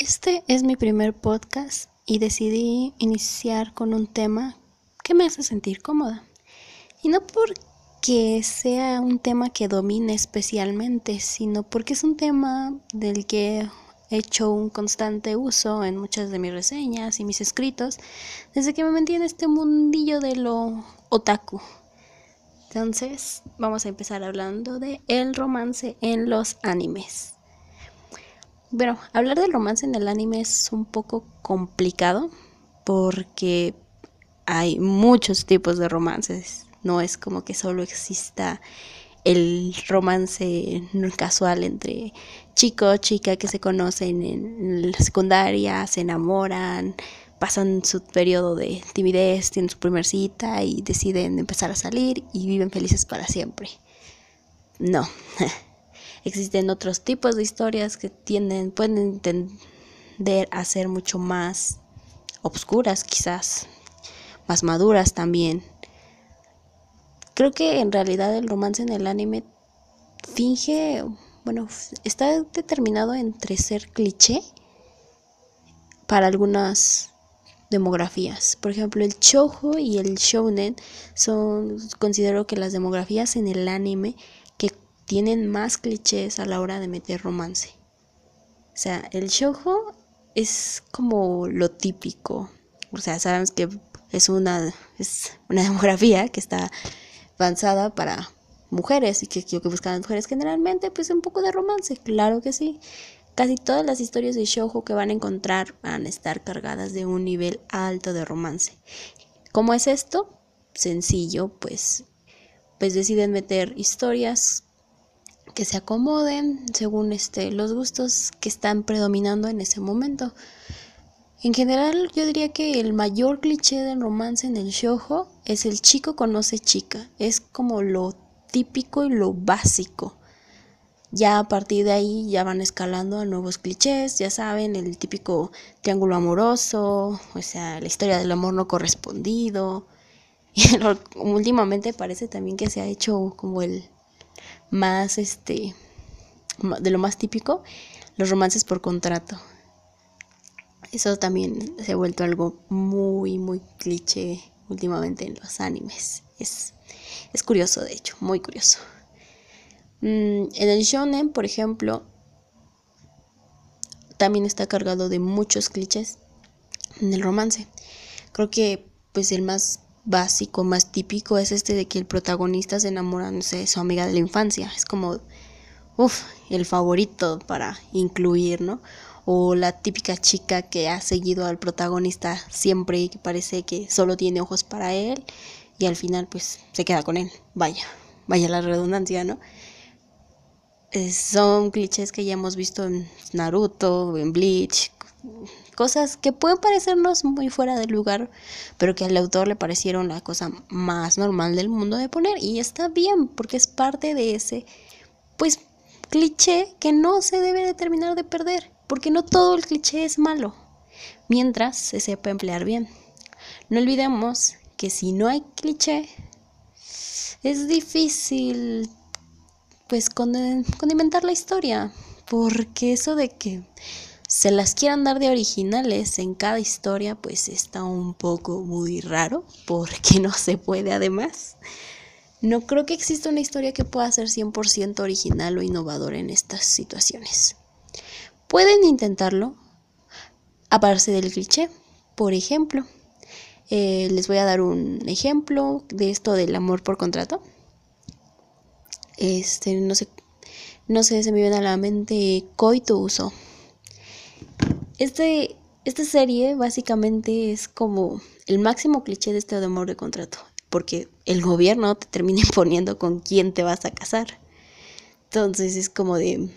Este es mi primer podcast y decidí iniciar con un tema que me hace sentir cómoda. Y no porque sea un tema que domine especialmente, sino porque es un tema del que he hecho un constante uso en muchas de mis reseñas y mis escritos desde que me metí en este mundillo de lo otaku. Entonces, vamos a empezar hablando de el romance en los animes. Bueno, hablar del romance en el anime es un poco complicado porque hay muchos tipos de romances. No es como que solo exista el romance casual entre chico chica que se conocen en la secundaria, se enamoran, pasan su periodo de timidez, tienen su primer cita y deciden empezar a salir y viven felices para siempre. No. Existen otros tipos de historias que tienden, pueden tender a ser mucho más obscuras quizás, más maduras también. Creo que en realidad el romance en el anime finge, bueno, está determinado entre ser cliché para algunas demografías. Por ejemplo, el shoujo y el shounen son considero que las demografías en el anime tienen más clichés a la hora de meter romance. O sea, el shoujo es como lo típico. O sea, sabemos que es una, es una demografía que está avanzada para mujeres y que, que buscan mujeres generalmente, pues un poco de romance, claro que sí. Casi todas las historias de shoujo que van a encontrar van a estar cargadas de un nivel alto de romance. ¿Cómo es esto? Sencillo, pues pues deciden meter historias que se acomoden según este, los gustos que están predominando en ese momento. En general, yo diría que el mayor cliché del romance en el shoujo es el chico conoce chica. Es como lo típico y lo básico. Ya a partir de ahí ya van escalando a nuevos clichés, ya saben, el típico triángulo amoroso, o sea, la historia del amor no correspondido. Y últimamente parece también que se ha hecho como el más, este, de lo más típico, los romances por contrato. Eso también se ha vuelto algo muy, muy cliché últimamente en los animes. Es, es curioso, de hecho, muy curioso. Mm, en el shonen, por ejemplo, también está cargado de muchos clichés en el romance. Creo que pues el más básico, más típico es este de que el protagonista se enamora, de su amiga de la infancia. Es como, uff, el favorito para incluir, ¿no? O la típica chica que ha seguido al protagonista siempre y que parece que solo tiene ojos para él y al final pues se queda con él. Vaya, vaya la redundancia, ¿no? son clichés que ya hemos visto en Naruto, en Bleach, cosas que pueden parecernos muy fuera de lugar, pero que al autor le parecieron la cosa más normal del mundo de poner y está bien porque es parte de ese pues cliché que no se debe de terminar de perder, porque no todo el cliché es malo, mientras se sepa emplear bien. No olvidemos que si no hay cliché es difícil pues condimentar la historia, porque eso de que se las quieran dar de originales en cada historia, pues está un poco muy raro, porque no se puede además. No creo que exista una historia que pueda ser 100% original o innovadora en estas situaciones. Pueden intentarlo, aparte del cliché. Por ejemplo, eh, les voy a dar un ejemplo de esto del amor por contrato. Este, no sé, no sé, se me viene a la mente coito uso este, esta serie básicamente es como el máximo cliché de este amor de contrato, porque el gobierno te termina imponiendo con quién te vas a casar. Entonces es como de,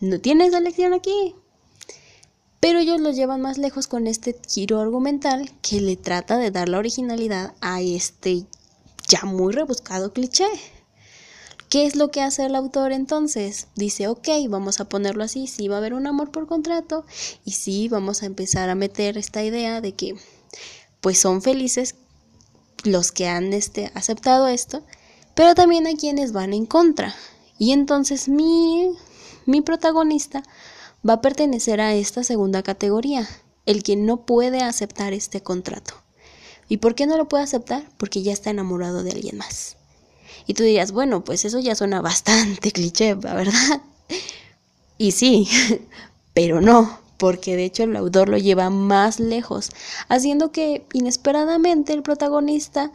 no tienes elección aquí. Pero ellos lo llevan más lejos con este giro argumental que le trata de dar la originalidad a este ya muy rebuscado cliché. ¿Qué es lo que hace el autor entonces? Dice, ok, vamos a ponerlo así, sí va a haber un amor por contrato y sí vamos a empezar a meter esta idea de que pues son felices los que han este, aceptado esto, pero también hay quienes van en contra. Y entonces mi, mi protagonista va a pertenecer a esta segunda categoría, el que no puede aceptar este contrato. ¿Y por qué no lo puede aceptar? Porque ya está enamorado de alguien más. Y tú dirías, bueno, pues eso ya suena bastante cliché, ¿verdad? Y sí, pero no, porque de hecho el autor lo lleva más lejos, haciendo que inesperadamente el protagonista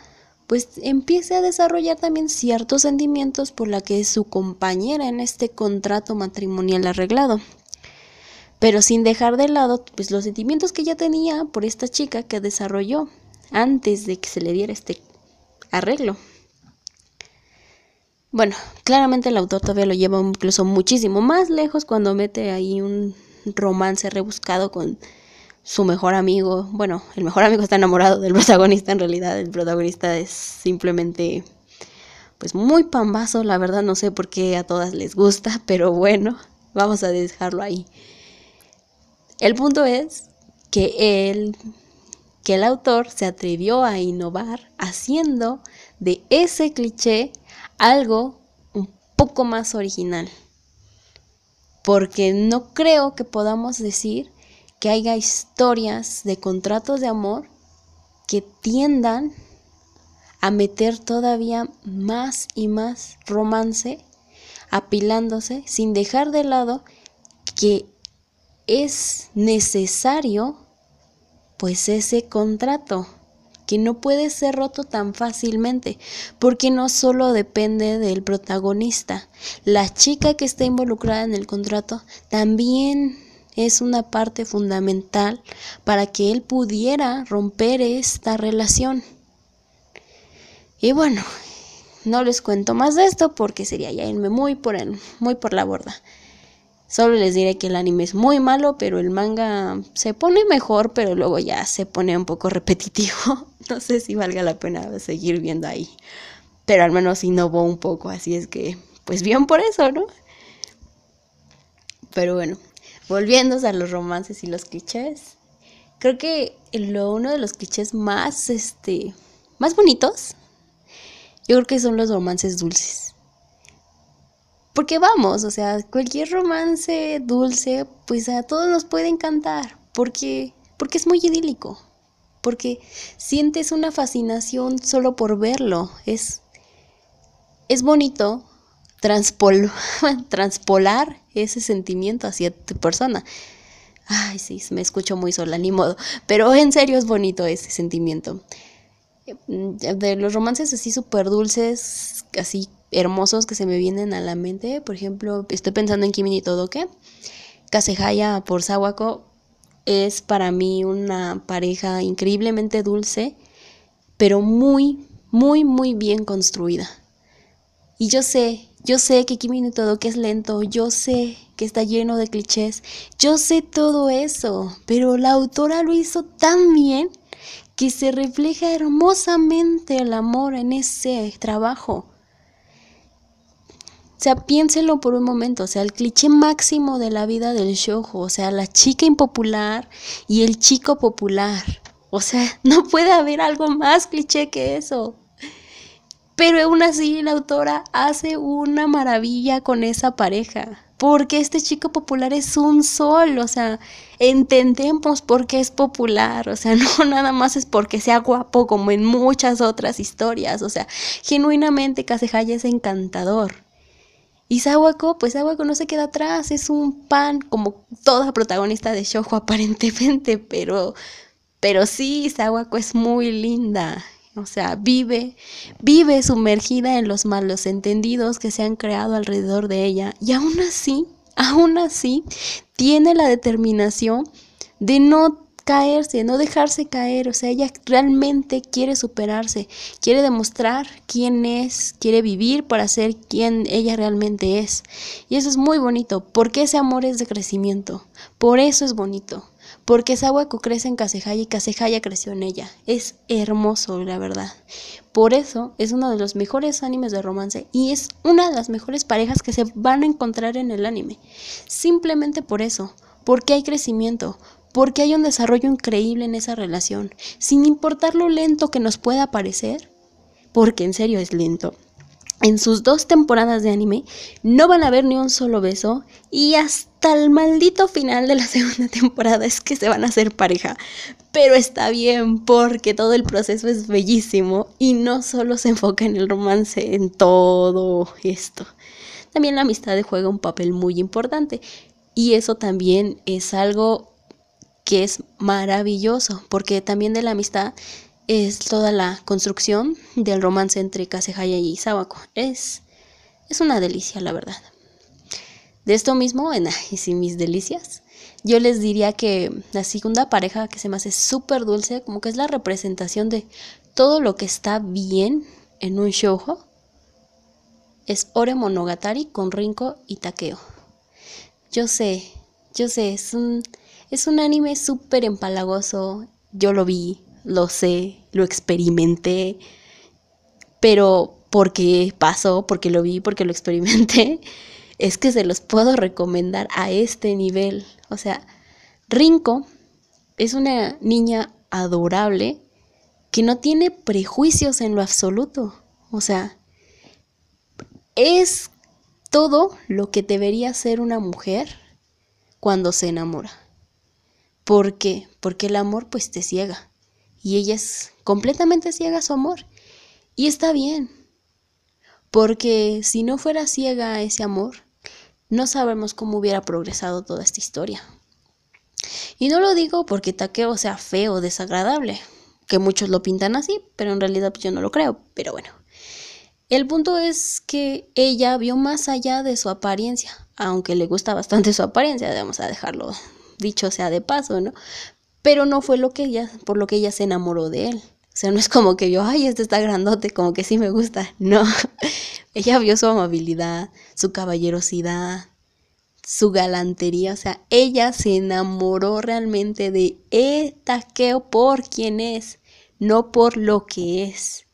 pues empiece a desarrollar también ciertos sentimientos por la que es su compañera en este contrato matrimonial arreglado. Pero sin dejar de lado pues los sentimientos que ya tenía por esta chica que desarrolló antes de que se le diera este arreglo. Bueno, claramente el autor todavía lo lleva incluso muchísimo más lejos cuando mete ahí un romance rebuscado con su mejor amigo. Bueno, el mejor amigo está enamorado del protagonista en realidad. El protagonista es simplemente pues muy pambazo, la verdad no sé por qué a todas les gusta, pero bueno, vamos a dejarlo ahí. El punto es que el, que el autor se atrevió a innovar haciendo de ese cliché algo un poco más original. Porque no creo que podamos decir que haya historias de contratos de amor que tiendan a meter todavía más y más romance apilándose sin dejar de lado que es necesario pues ese contrato no puede ser roto tan fácilmente, porque no solo depende del protagonista, la chica que está involucrada en el contrato también es una parte fundamental para que él pudiera romper esta relación. Y bueno, no les cuento más de esto porque sería ya irme muy por, el, muy por la borda. Solo les diré que el anime es muy malo, pero el manga se pone mejor, pero luego ya se pone un poco repetitivo. No sé si valga la pena seguir viendo ahí. Pero al menos innovó un poco, así es que, pues bien por eso, ¿no? Pero bueno, volviendo a los romances y los clichés. Creo que lo, uno de los clichés más, este, más bonitos, yo creo que son los romances dulces. Porque vamos, o sea, cualquier romance dulce, pues a todos nos puede encantar, porque, porque es muy idílico, porque sientes una fascinación solo por verlo, es, es bonito transpol transpolar ese sentimiento hacia tu persona. Ay, sí, me escucho muy sola, ni modo, pero en serio es bonito ese sentimiento. De los romances así súper dulces, así hermosos que se me vienen a la mente. Por ejemplo, estoy pensando en Kimi ni Todoke. Kasehaya por Sawako es para mí una pareja increíblemente dulce, pero muy, muy, muy bien construida. Y yo sé, yo sé que Kimi ni Todoke es lento, yo sé que está lleno de clichés, yo sé todo eso, pero la autora lo hizo tan bien que se refleja hermosamente el amor en ese trabajo. O sea, piénselo por un momento, o sea, el cliché máximo de la vida del shoujo, o sea, la chica impopular y el chico popular. O sea, no puede haber algo más cliché que eso. Pero aún así la autora hace una maravilla con esa pareja. Porque este chico popular es un sol, o sea, entendemos por qué es popular, o sea, no nada más es porque sea guapo como en muchas otras historias, o sea, genuinamente Kasehaya es encantador. Y Sawako, pues Sawako no se queda atrás, es un pan como toda protagonista de Shoujo aparentemente, pero, pero sí, Sawako es muy linda. O sea, vive, vive sumergida en los malos entendidos que se han creado alrededor de ella. Y aún así, aún así, tiene la determinación de no caerse, no dejarse caer, o sea, ella realmente quiere superarse, quiere demostrar quién es, quiere vivir para ser quien ella realmente es. Y eso es muy bonito, porque ese amor es de crecimiento, por eso es bonito, porque Sawako crece en Kasehaya y Kasehaya creció en ella. Es hermoso, la verdad. Por eso es uno de los mejores animes de romance y es una de las mejores parejas que se van a encontrar en el anime. Simplemente por eso, porque hay crecimiento, porque hay un desarrollo increíble en esa relación, sin importar lo lento que nos pueda parecer, porque en serio es lento. en sus dos temporadas de anime no van a ver ni un solo beso y hasta el maldito final de la segunda temporada es que se van a hacer pareja. Pero está bien porque todo el proceso es bellísimo y no solo se enfoca en el romance, en todo esto. También la amistad juega un papel muy importante y eso también es algo que es maravilloso porque también de la amistad es toda la construcción del romance entre Kasehaya y Sawako. Es, es una delicia, la verdad. De esto mismo, en y sin mis delicias, yo les diría que la segunda pareja que se me hace súper dulce, como que es la representación de todo lo que está bien en un shoujo, es Ore Monogatari con Rinko y Takeo. Yo sé, yo sé, es un, es un anime súper empalagoso, yo lo vi, lo sé, lo experimenté, pero porque pasó, porque lo vi, porque lo experimenté, es que se los puedo recomendar a este nivel. O sea, Rinko es una niña adorable que no tiene prejuicios en lo absoluto. O sea, es todo lo que debería ser una mujer cuando se enamora. ¿Por qué? Porque el amor pues te ciega y ella es completamente ciega a su amor. Y está bien, porque si no fuera ciega a ese amor, no sabemos cómo hubiera progresado toda esta historia. Y no lo digo porque Takeo sea feo o desagradable, que muchos lo pintan así, pero en realidad yo no lo creo, pero bueno. El punto es que ella vio más allá de su apariencia, aunque le gusta bastante su apariencia, vamos a dejarlo dicho sea de paso, ¿no? pero no fue lo que ella, por lo que ella se enamoró de él. O sea, no es como que yo, ay, este está grandote, como que sí me gusta. No, ella vio su amabilidad, su caballerosidad, su galantería. O sea, ella se enamoró realmente de e Takeo por quien es, no por lo que es.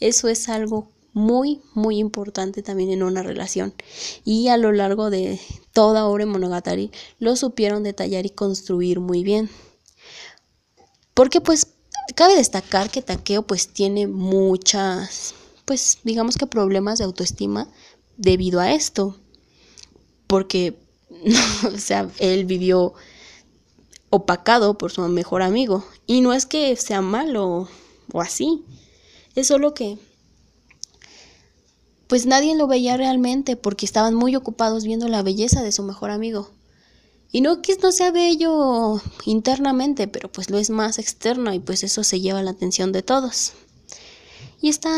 Eso es algo muy, muy importante también en una relación. Y a lo largo de toda Ore Monogatari lo supieron detallar y construir muy bien. Porque pues cabe destacar que Takeo pues tiene muchas, pues digamos que problemas de autoestima debido a esto. Porque, o sea, él vivió opacado por su mejor amigo. Y no es que sea malo o así. Es solo que pues nadie lo veía realmente porque estaban muy ocupados viendo la belleza de su mejor amigo. Y no que no sea bello internamente, pero pues lo es más externo y pues eso se lleva la atención de todos. Y está,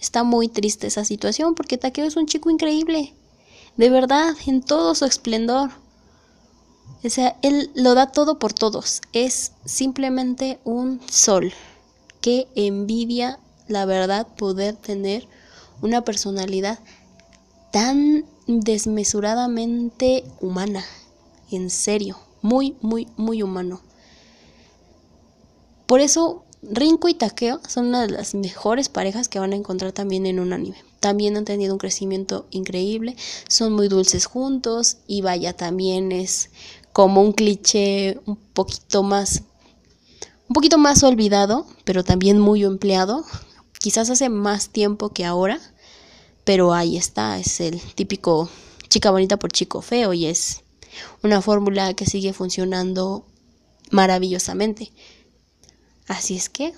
está muy triste esa situación porque Takeo es un chico increíble. De verdad, en todo su esplendor. O sea, él lo da todo por todos. Es simplemente un sol. que envidia, la verdad, poder tener una personalidad tan desmesuradamente humana en serio, muy, muy, muy humano. Por eso, Rinko y Takeo son una de las mejores parejas que van a encontrar también en un anime. También han tenido un crecimiento increíble, son muy dulces juntos y vaya, también es como un cliché un poquito más un poquito más olvidado, pero también muy empleado. Quizás hace más tiempo que ahora, pero ahí está, es el típico chica bonita por chico feo y es una fórmula que sigue funcionando maravillosamente. Así es que,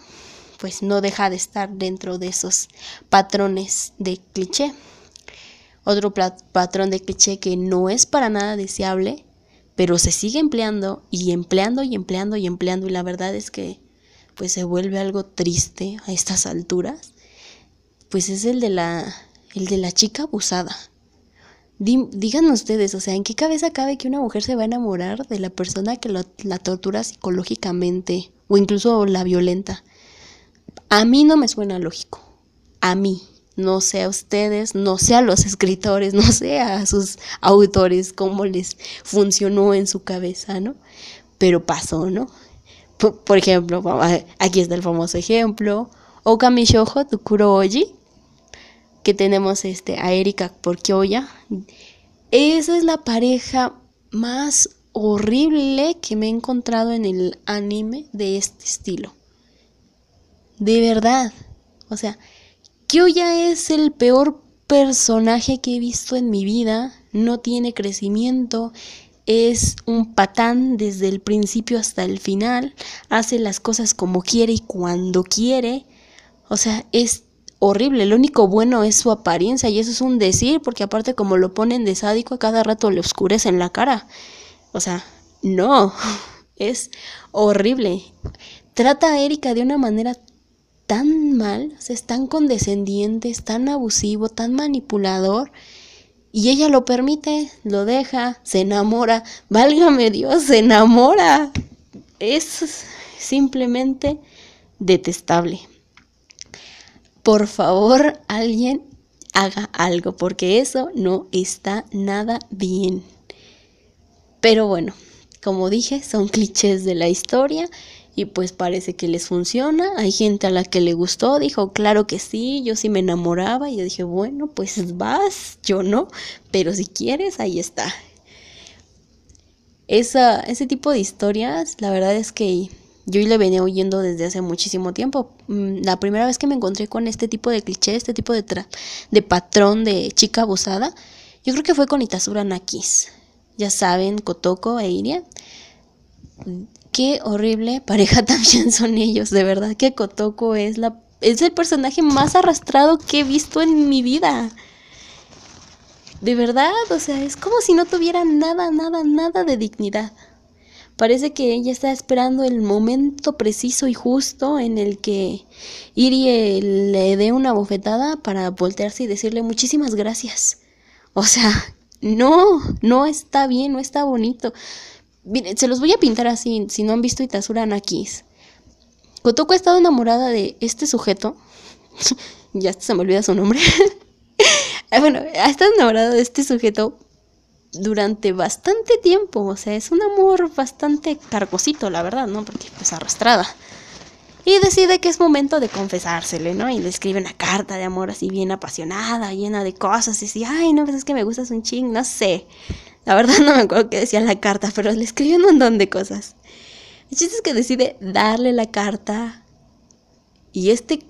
pues no deja de estar dentro de esos patrones de cliché. Otro patrón de cliché que no es para nada deseable, pero se sigue empleando y empleando y empleando y empleando y la verdad es que pues se vuelve algo triste a estas alturas, pues es el de la el de la chica abusada díganme ustedes, o sea, ¿en qué cabeza cabe que una mujer se va a enamorar de la persona que la tortura psicológicamente o incluso la violenta? A mí no me suena lógico. A mí. No sé a ustedes, no sé a los escritores, no sé a sus autores cómo les funcionó en su cabeza, ¿no? Pero pasó, ¿no? Por, ejemplo, aquí está el famoso ejemplo. Okami Shoujo Tukuro Oji, que tenemos este, a Erika Porquioya. Esa es la pareja más horrible que me he encontrado en el anime de este estilo. De verdad. O sea, Kyoya es el peor personaje que he visto en mi vida, no tiene crecimiento, es un patán desde el principio hasta el final, hace las cosas como quiere y cuando quiere, o sea, es horrible, lo único bueno es su apariencia y eso es un decir, porque aparte como lo ponen de sádico a cada rato le oscurecen la cara, o sea, no, es horrible. Trata a Erika de una manera tan mal, o es tan condescendiente, es tan abusivo, tan manipulador, y ella lo permite, lo deja, se enamora, válgame Dios, se enamora. Es simplemente detestable. Por favor, alguien haga algo, porque eso no está nada bien. Pero bueno, como dije, son clichés de la historia y pues parece que les funciona. Hay gente a la que le gustó, dijo, claro que sí, yo sí me enamoraba y yo dije, bueno, pues vas, yo no, pero si quieres, ahí está. Esa, ese tipo de historias, la verdad es que yo le venía oyendo desde hace muchísimo tiempo. Mm, la primera vez que me encontré con este tipo de cliché, este tipo de, de patrón de chica abusada, yo creo que fue con Itasura Nakis. Ya saben, Kotoko e Iria qué horrible pareja también son ellos, de verdad que Kotoko es la es el personaje más arrastrado que he visto en mi vida. De verdad, o sea, es como si no tuviera nada, nada, nada de dignidad. Parece que ella está esperando el momento preciso y justo en el que Irie le dé una bofetada para voltearse y decirle muchísimas gracias. O sea, no, no está bien, no está bonito. Se los voy a pintar así, si no han visto Itasura Nakis. Kotoko ha estado enamorada de este sujeto. ya se me olvida su nombre. Bueno, ha estado enamorada de este sujeto durante bastante tiempo. O sea, es un amor bastante cargosito, la verdad, ¿no? Porque pues arrastrada. Y decide que es momento de confesársele, ¿no? Y le escribe una carta de amor así bien apasionada, llena de cosas. Y dice, ay, no, pues es que me gustas un ching, no sé. La verdad no me acuerdo qué decía la carta, pero le escribió un montón de cosas. El chiste es que decide darle la carta y este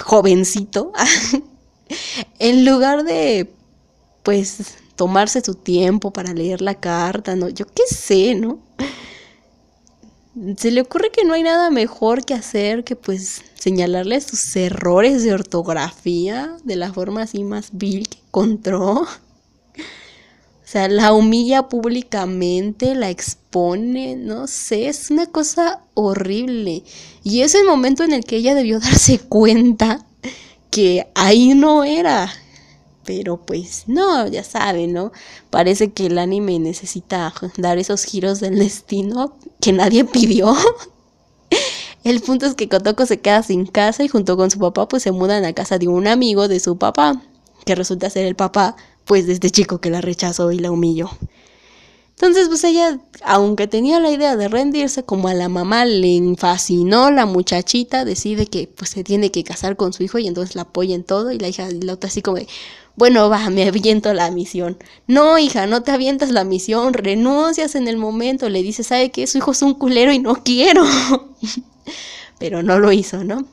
jovencito, en lugar de, pues, tomarse su tiempo para leer la carta, ¿no? Yo qué sé, ¿no? Se le ocurre que no hay nada mejor que hacer que pues señalarle sus errores de ortografía de la forma así más vil que encontró. Sea, la humilla públicamente, la expone, no sé, es una cosa horrible. Y es el momento en el que ella debió darse cuenta que ahí no era. Pero pues no, ya saben, ¿no? Parece que el anime necesita dar esos giros del destino que nadie pidió. El punto es que Kotoko se queda sin casa y junto con su papá pues se mudan a casa de un amigo de su papá, que resulta ser el papá pues de este chico que la rechazó y la humilló. Entonces, pues ella, aunque tenía la idea de rendirse, como a la mamá le fascinó la muchachita, decide que pues se tiene que casar con su hijo y entonces la apoya en todo y la hija, la otra así como bueno, va, me aviento la misión. No, hija, no te avientas la misión, renuncias en el momento, le dice, ¿sabe qué? Su hijo es un culero y no quiero. Pero no lo hizo, ¿no?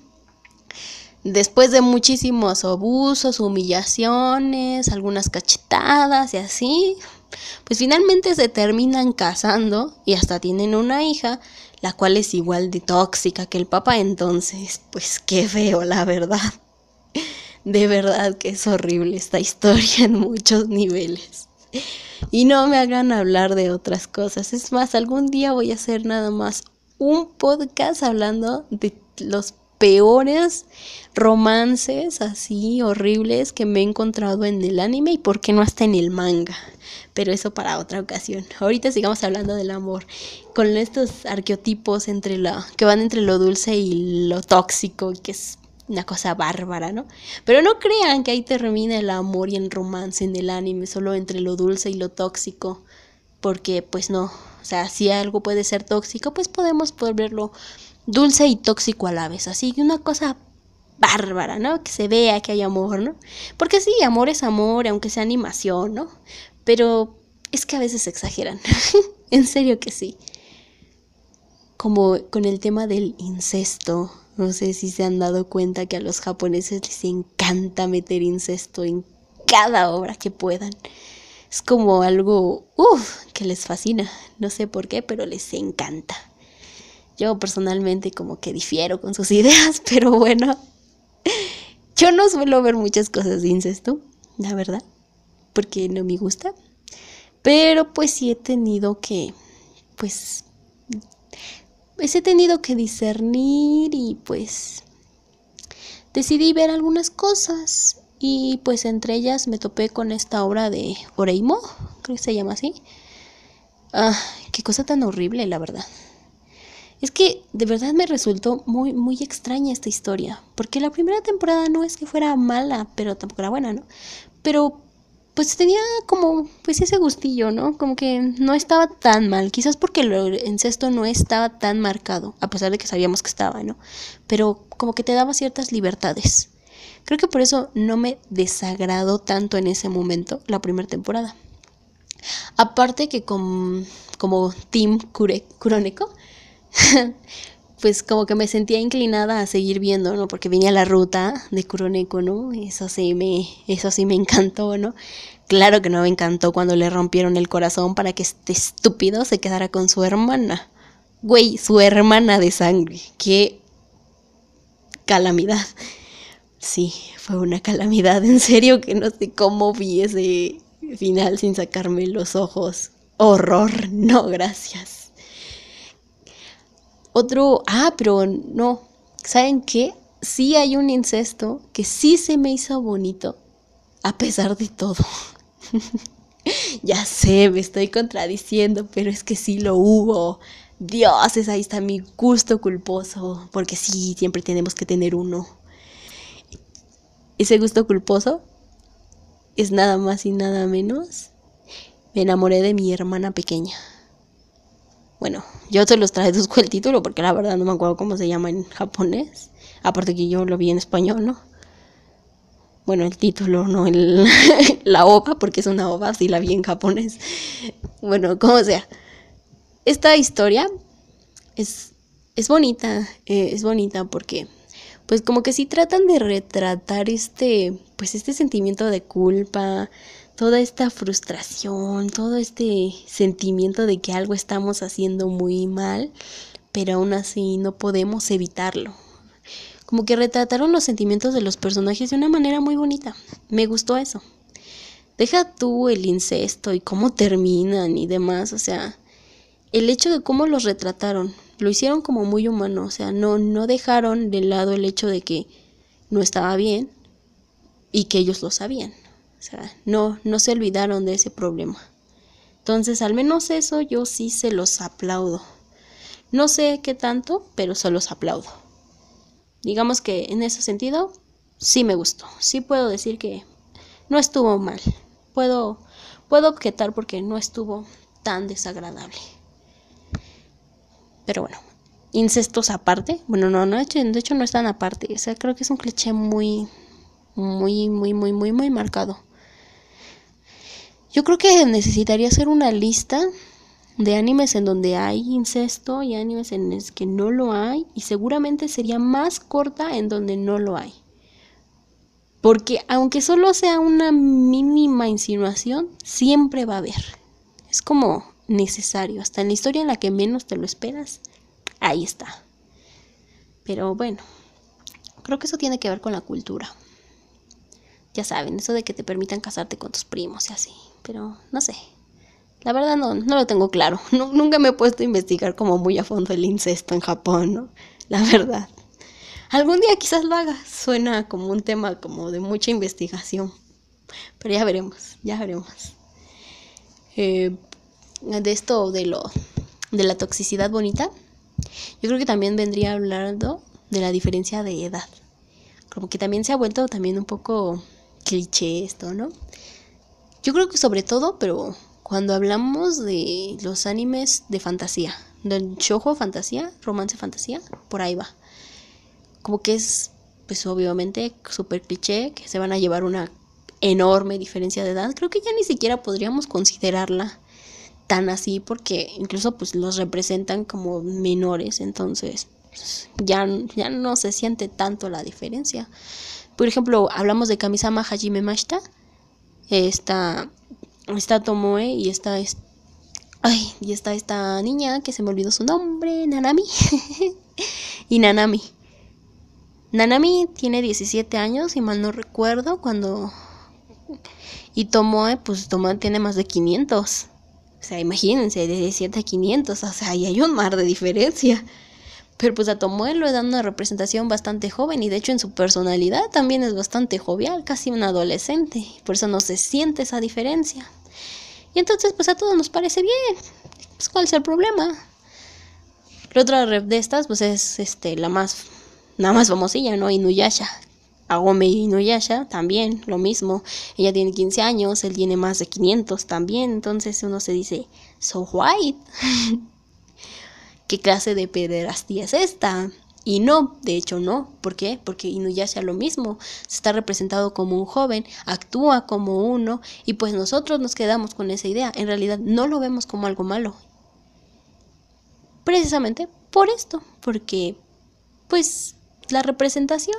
Después de muchísimos abusos, humillaciones, algunas cachetadas y así, pues finalmente se terminan casando y hasta tienen una hija, la cual es igual de tóxica que el papá, entonces, pues qué feo, la verdad. De verdad que es horrible esta historia en muchos niveles. Y no me hagan hablar de otras cosas. Es más, algún día voy a hacer nada más un podcast hablando de los peores romances así horribles que me he encontrado en el anime y por qué no hasta en el manga. Pero eso para otra ocasión. Ahorita sigamos hablando del amor. Con estos arqueotipos entre la, que van entre lo dulce y lo tóxico, que es una cosa bárbara, ¿no? Pero no crean que ahí termina el amor y el romance en el anime, solo entre lo dulce y lo tóxico. Porque pues no, o sea, si algo puede ser tóxico, pues podemos verlo dulce y tóxico a la vez. Así que una cosa bárbara, ¿no? Que se vea que hay amor, ¿no? Porque sí, amor es amor, aunque sea animación, ¿no? Pero es que a veces exageran. en serio que sí. Como con el tema del incesto. No sé si se han dado cuenta que a los japoneses les encanta meter incesto en cada obra que puedan. Es como algo, uff, que les fascina. No sé por qué, pero les encanta. Yo personalmente como que difiero con sus ideas, pero bueno. Yo no suelo ver muchas cosas de incesto, la verdad, porque no me gusta. Pero pues sí he tenido que, pues, pues he tenido que discernir y pues decidí ver algunas cosas y pues entre ellas me topé con esta obra de Oreimo, creo que se llama así. Ah, qué cosa tan horrible, la verdad. Es que de verdad me resultó muy, muy extraña esta historia, porque la primera temporada no es que fuera mala, pero tampoco era buena, ¿no? Pero pues tenía como pues ese gustillo, ¿no? Como que no estaba tan mal, quizás porque el incesto no estaba tan marcado, a pesar de que sabíamos que estaba, ¿no? Pero como que te daba ciertas libertades. Creo que por eso no me desagradó tanto en ese momento la primera temporada. Aparte que como Team Kuroneko, pues como que me sentía inclinada a seguir viendo, ¿no? Porque venía la ruta de Kuroneko, ¿no? Eso sí me, eso sí me encantó, ¿no? Claro que no me encantó cuando le rompieron el corazón para que este estúpido se quedara con su hermana. Güey, su hermana de sangre. Qué calamidad. Sí, fue una calamidad. En serio que no sé cómo vi ese final sin sacarme los ojos. Horror. No, gracias. Otro, ah, pero no, ¿saben qué? Sí hay un incesto que sí se me hizo bonito, a pesar de todo. ya sé, me estoy contradiciendo, pero es que sí lo hubo. Dios, ahí está mi gusto culposo, porque sí, siempre tenemos que tener uno. Ese gusto culposo es nada más y nada menos. Me enamoré de mi hermana pequeña. Bueno, yo te los traduzco el título porque la verdad no me acuerdo cómo se llama en japonés. Aparte que yo lo vi en español, ¿no? Bueno, el título, no el, la ova, porque es una ova, sí la vi en japonés. Bueno, como sea. Esta historia es, es bonita, eh, es bonita porque pues como que sí tratan de retratar este, pues este sentimiento de culpa, toda esta frustración, todo este sentimiento de que algo estamos haciendo muy mal, pero aún así no podemos evitarlo. Como que retrataron los sentimientos de los personajes de una manera muy bonita. Me gustó eso. Deja tú el incesto y cómo terminan y demás, o sea, el hecho de cómo los retrataron, lo hicieron como muy humano, o sea, no, no dejaron de lado el hecho de que no estaba bien y que ellos lo sabían. O sea, no, no se olvidaron de ese problema. Entonces, al menos eso yo sí se los aplaudo. No sé qué tanto, pero se los aplaudo. Digamos que en ese sentido, sí me gustó. Sí puedo decir que no estuvo mal. Puedo, puedo objetar porque no estuvo tan desagradable. Pero bueno, incestos aparte. Bueno, no, no, de hecho, no están aparte. O sea, creo que es un cliché muy, muy, muy, muy, muy, muy marcado. Yo creo que necesitaría hacer una lista de animes en donde hay incesto y animes en los que no lo hay y seguramente sería más corta en donde no lo hay. Porque aunque solo sea una mínima insinuación, siempre va a haber. Es como necesario, hasta en la historia en la que menos te lo esperas, ahí está. Pero bueno, creo que eso tiene que ver con la cultura. Ya saben, eso de que te permitan casarte con tus primos y así pero no sé. La verdad no, no lo tengo claro. nunca me he puesto a investigar como muy a fondo el incesto en Japón, ¿no? La verdad. Algún día quizás lo haga. Suena como un tema como de mucha investigación. Pero ya veremos, ya veremos. Eh, de esto de lo de la toxicidad bonita, yo creo que también vendría hablando de la diferencia de edad. Como que también se ha vuelto también un poco cliché esto, ¿no? Yo creo que sobre todo, pero cuando hablamos de los animes de fantasía, del shoujo fantasía, romance fantasía, por ahí va. Como que es, pues obviamente, súper cliché, que se van a llevar una enorme diferencia de edad. Creo que ya ni siquiera podríamos considerarla tan así porque incluso pues los representan como menores, entonces ya, ya no se siente tanto la diferencia. Por ejemplo, hablamos de Kamisama Hajime Mashita, está, está Tomoe y está, ay, y está esta niña que se me olvidó su nombre, Nanami. y Nanami. Nanami tiene 17 años, y mal no recuerdo, cuando... Y Tomoe, pues Tomoe tiene más de 500. O sea, imagínense, de 17 a 500, o sea, ahí hay un mar de diferencia. Pero pues a Tomoe le dan una representación bastante joven y de hecho en su personalidad también es bastante jovial, casi un adolescente. Por eso no se siente esa diferencia. Y entonces pues a todos nos parece bien. Pues, ¿Cuál es el problema? La otra de estas pues es este, la más, la más famosilla, ¿no? Inuyasha, Agome Inuyasha también, lo mismo. Ella tiene 15 años, él tiene más de 500 también. Entonces uno se dice, so white. ¿Qué clase de pederastía es esta? Y no, de hecho no. ¿Por qué? Porque Inuyasha lo mismo. Se está representado como un joven, actúa como uno y pues nosotros nos quedamos con esa idea. En realidad no lo vemos como algo malo. Precisamente por esto, porque pues la representación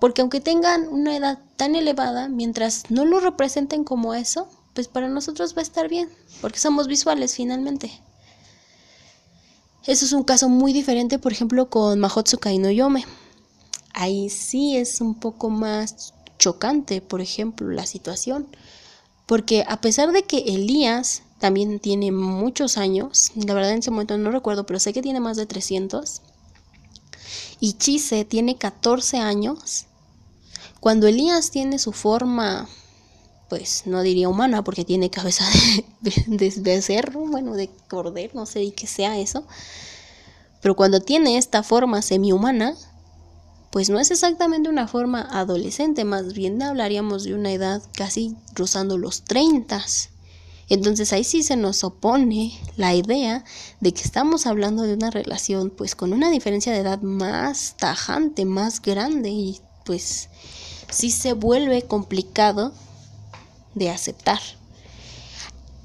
porque aunque tengan una edad tan elevada, mientras no lo representen como eso, pues para nosotros va a estar bien, porque somos visuales finalmente. Eso es un caso muy diferente, por ejemplo, con Mahotsukai no Yome. Ahí sí es un poco más chocante, por ejemplo, la situación. Porque a pesar de que Elías también tiene muchos años, la verdad en ese momento no recuerdo, pero sé que tiene más de 300, y Chise tiene 14 años, cuando Elías tiene su forma, pues no diría humana, porque tiene cabeza de, de, cerro, bueno, de cordero, no sé qué sea eso. Pero cuando tiene esta forma semi-humana, pues no es exactamente una forma adolescente, más bien hablaríamos de una edad casi rozando los 30. Entonces ahí sí se nos opone la idea de que estamos hablando de una relación pues con una diferencia de edad más tajante, más grande y pues sí se vuelve complicado de aceptar.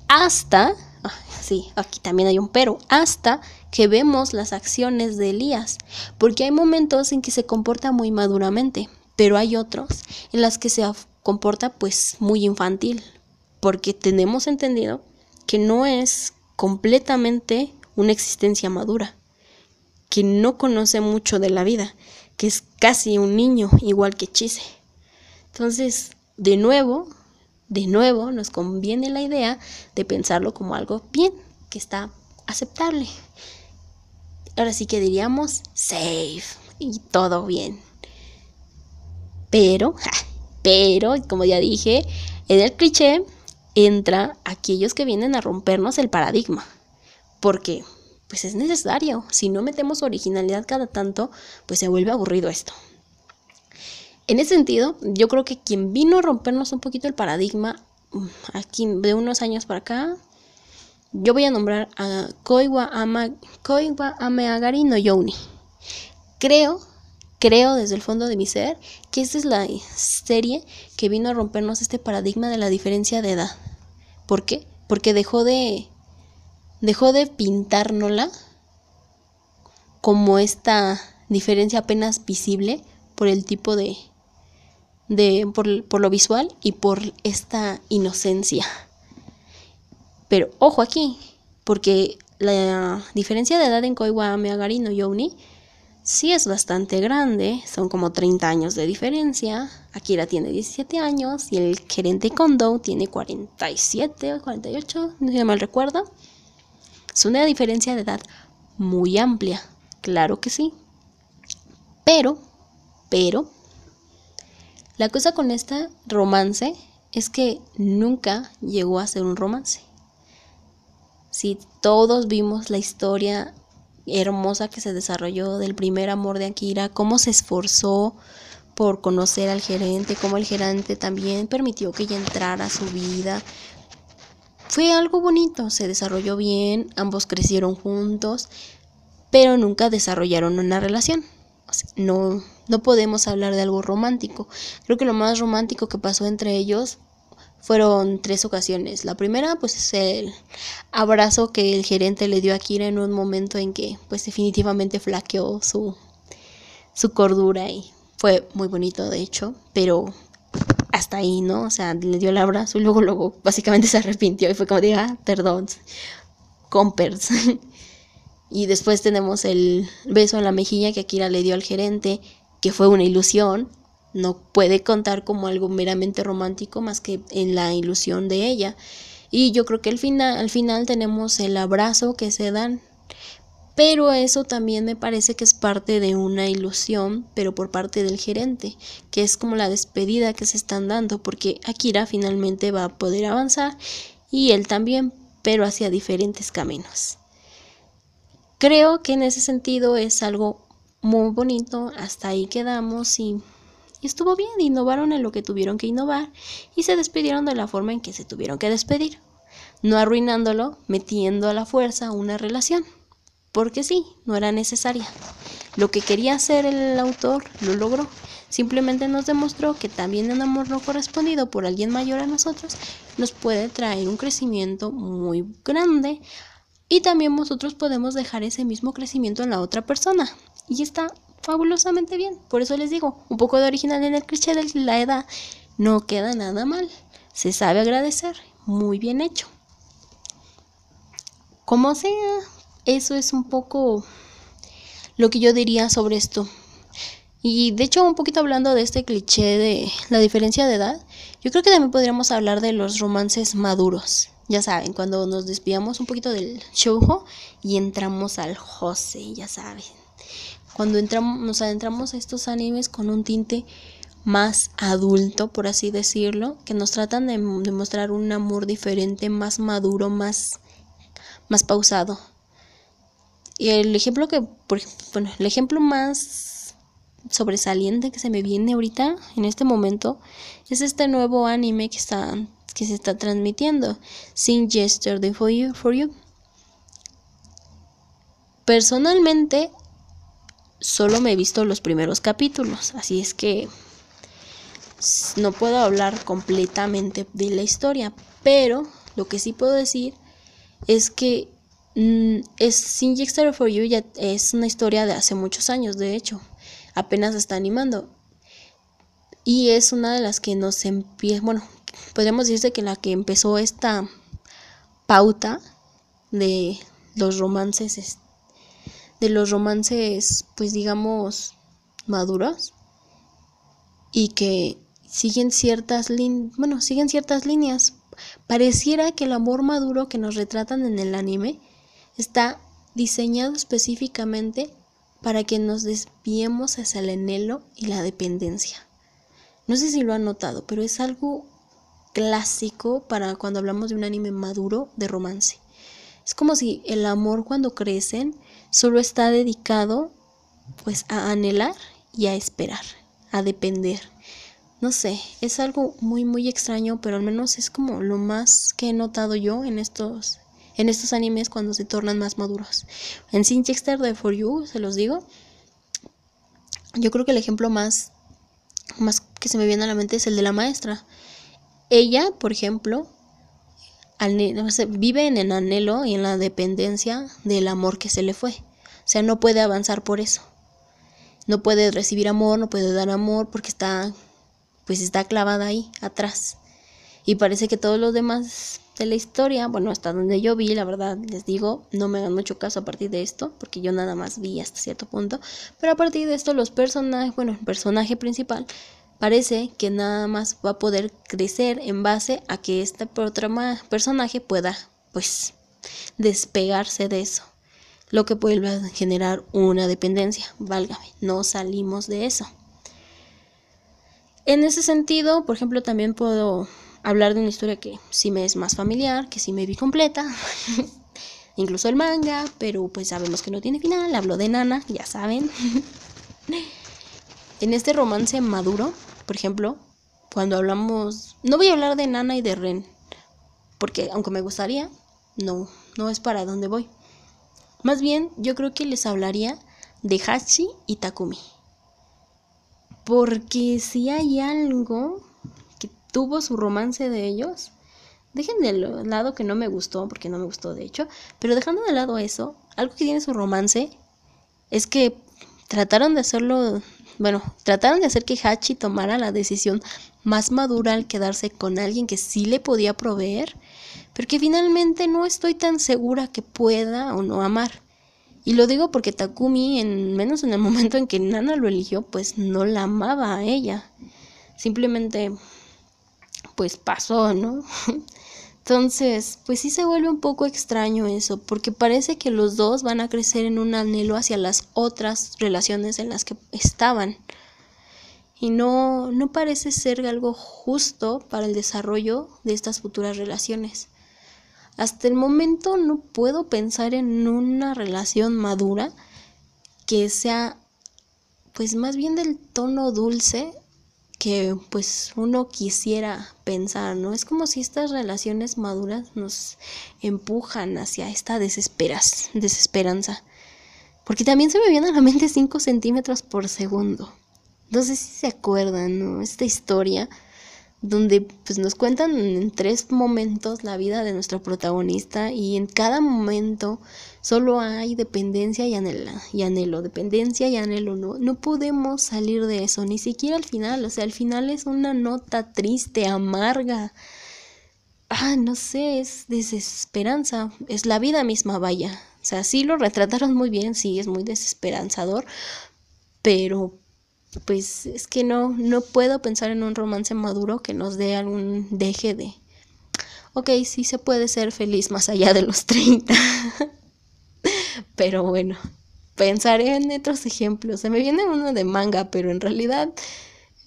Hasta, ah, sí, aquí también hay un pero, hasta que vemos las acciones de Elías, porque hay momentos en que se comporta muy maduramente, pero hay otros en las que se comporta pues muy infantil, porque tenemos entendido que no es completamente una existencia madura, que no conoce mucho de la vida, que es casi un niño igual que Chise. Entonces, de nuevo, de nuevo nos conviene la idea de pensarlo como algo bien, que está aceptable. Ahora sí que diríamos safe y todo bien. Pero, pero, como ya dije, en el cliché entra aquellos que vienen a rompernos el paradigma. Porque, pues es necesario. Si no metemos originalidad cada tanto, pues se vuelve aburrido esto. En ese sentido, yo creo que quien vino a rompernos un poquito el paradigma mm, aquí de unos años para acá, yo voy a nombrar a Koiwa, Ameagari no Youni. Creo, creo desde el fondo de mi ser que esta es la serie que vino a rompernos este paradigma de la diferencia de edad. ¿Por qué? Porque dejó de dejó de pintárnosla como esta diferencia apenas visible por el tipo de, de, por, por lo visual y por esta inocencia. Pero ojo aquí, porque la diferencia de edad en Koiwa Meagari no Youni sí es bastante grande, son como 30 años de diferencia. Akira tiene 17 años y el gerente Kondo tiene 47 o 48, no sé mal recuerdo. Es una diferencia de edad muy amplia, claro que sí. Pero, pero, la cosa con este romance es que nunca llegó a ser un romance. Si todos vimos la historia hermosa que se desarrolló del primer amor de Akira, cómo se esforzó por conocer al gerente, cómo el gerente también permitió que ella entrara a su vida. Fue algo bonito, se desarrolló bien, ambos crecieron juntos, pero nunca desarrollaron una relación. no, no podemos hablar de algo romántico. Creo que lo más romántico que pasó entre ellos fueron tres ocasiones. La primera, pues, es el abrazo que el gerente le dio a Kira en un momento en que, pues, definitivamente flaqueó su, su cordura y fue muy bonito, de hecho, pero hasta ahí, ¿no? O sea, le dio el abrazo y luego, luego, básicamente se arrepintió y fue como, diga, ah, perdón, compers. y después tenemos el beso en la mejilla que Akira le dio al gerente, que fue una ilusión, no puede contar como algo meramente romántico más que en la ilusión de ella. Y yo creo que al final, al final tenemos el abrazo que se dan. Pero eso también me parece que es parte de una ilusión, pero por parte del gerente, que es como la despedida que se están dando, porque Akira finalmente va a poder avanzar y él también, pero hacia diferentes caminos. Creo que en ese sentido es algo muy bonito, hasta ahí quedamos y estuvo bien, innovaron en lo que tuvieron que innovar y se despidieron de la forma en que se tuvieron que despedir, no arruinándolo, metiendo a la fuerza una relación, porque sí, no era necesaria. Lo que quería hacer el autor lo logró, simplemente nos demostró que también un amor no correspondido por alguien mayor a nosotros nos puede traer un crecimiento muy grande y también nosotros podemos dejar ese mismo crecimiento en la otra persona. Y está fabulosamente bien. Por eso les digo, un poco de original en el cliché de la edad no queda nada mal. Se sabe agradecer, muy bien hecho. Como sea, eso es un poco lo que yo diría sobre esto. Y de hecho, un poquito hablando de este cliché de la diferencia de edad, yo creo que también podríamos hablar de los romances maduros. Ya saben, cuando nos desviamos un poquito del shoujo y entramos al Jose, ya saben cuando entramos, nos adentramos a estos animes con un tinte más adulto, por así decirlo, que nos tratan de demostrar un amor diferente, más maduro, más, más pausado. Y el ejemplo que, por, bueno, el ejemplo más sobresaliente que se me viene ahorita, en este momento, es este nuevo anime que está, que se está transmitiendo, Sin Yesterday for You, for you. Personalmente, solo me he visto los primeros capítulos, así es que no puedo hablar completamente de la historia, pero lo que sí puedo decir es que mm, es Sin for You ya es una historia de hace muchos años, de hecho, apenas está animando. Y es una de las que nos empieza, bueno, podríamos decirse que la que empezó esta pauta de los romances de los romances, pues digamos, maduros y que siguen ciertas bueno, siguen ciertas líneas. Pareciera que el amor maduro que nos retratan en el anime está diseñado específicamente para que nos desviemos hacia el anhelo y la dependencia. No sé si lo han notado, pero es algo clásico para cuando hablamos de un anime maduro de romance. Es como si el amor cuando crecen solo está dedicado pues a anhelar y a esperar, a depender. No sé, es algo muy muy extraño, pero al menos es como lo más que he notado yo en estos en estos animes cuando se tornan más maduros. En Sinchester de For You, se los digo, yo creo que el ejemplo más más que se me viene a la mente es el de la maestra. Ella, por ejemplo, vive en el anhelo y en la dependencia del amor que se le fue. O sea, no puede avanzar por eso. No puede recibir amor, no puede dar amor porque está, pues está clavada ahí, atrás. Y parece que todos los demás de la historia, bueno, hasta donde yo vi, la verdad, les digo, no me hagan mucho caso a partir de esto, porque yo nada más vi hasta cierto punto. Pero a partir de esto, los personajes, bueno, el personaje principal parece que nada más va a poder crecer en base a que este personaje pueda, pues, despegarse de eso lo que vuelve a generar una dependencia. Válgame, no salimos de eso. En ese sentido, por ejemplo, también puedo hablar de una historia que sí me es más familiar, que sí me vi completa, incluso el manga, pero pues sabemos que no tiene final, hablo de Nana, ya saben. en este romance maduro, por ejemplo, cuando hablamos, no voy a hablar de Nana y de Ren, porque aunque me gustaría, no, no es para donde voy. Más bien, yo creo que les hablaría de Hachi y Takumi. Porque si hay algo tuvo su romance de ellos. Dejen de lado que no me gustó, porque no me gustó de hecho, pero dejando de lado eso, algo que tiene su romance es que trataron de hacerlo, bueno, trataron de hacer que Hachi tomara la decisión más madura al quedarse con alguien que sí le podía proveer, pero que finalmente no estoy tan segura que pueda o no amar. Y lo digo porque Takumi, en menos en el momento en que Nana lo eligió, pues no la amaba a ella. Simplemente, pues pasó, ¿no? Entonces, pues sí se vuelve un poco extraño eso, porque parece que los dos van a crecer en un anhelo hacia las otras relaciones en las que estaban. Y no, no parece ser algo justo para el desarrollo de estas futuras relaciones. Hasta el momento no puedo pensar en una relación madura que sea pues más bien del tono dulce que pues uno quisiera pensar, ¿no? Es como si estas relaciones maduras nos empujan hacia esta desesperas, desesperanza. Porque también se me viene a la mente 5 centímetros por segundo. No sé si se acuerdan, ¿no? Esta historia donde pues nos cuentan en tres momentos la vida de nuestro protagonista y en cada momento solo hay dependencia y anhelo, y anhelo, dependencia y anhelo, no, no podemos salir de eso, ni siquiera al final, o sea, al final es una nota triste, amarga, ah, no sé, es desesperanza, es la vida misma, vaya, o sea, sí lo retrataron muy bien, sí, es muy desesperanzador, pero pues es que no, no puedo pensar en un romance maduro que nos dé algún deje de... Ok, sí se puede ser feliz más allá de los 30. pero bueno, pensaré en otros ejemplos. Se me viene uno de manga, pero en realidad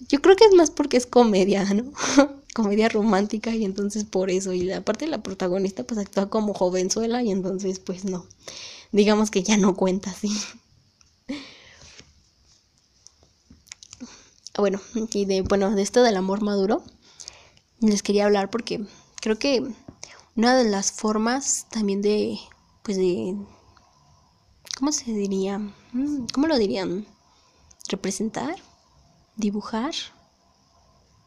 yo creo que es más porque es comedia, ¿no? comedia romántica y entonces por eso. Y aparte la protagonista pues actúa como jovenzuela y entonces pues no. Digamos que ya no cuenta así. Bueno, y de, bueno, de esto del amor maduro, les quería hablar porque creo que una de las formas también de, pues de, ¿cómo se diría? Mm, ¿Cómo lo dirían? Representar, dibujar,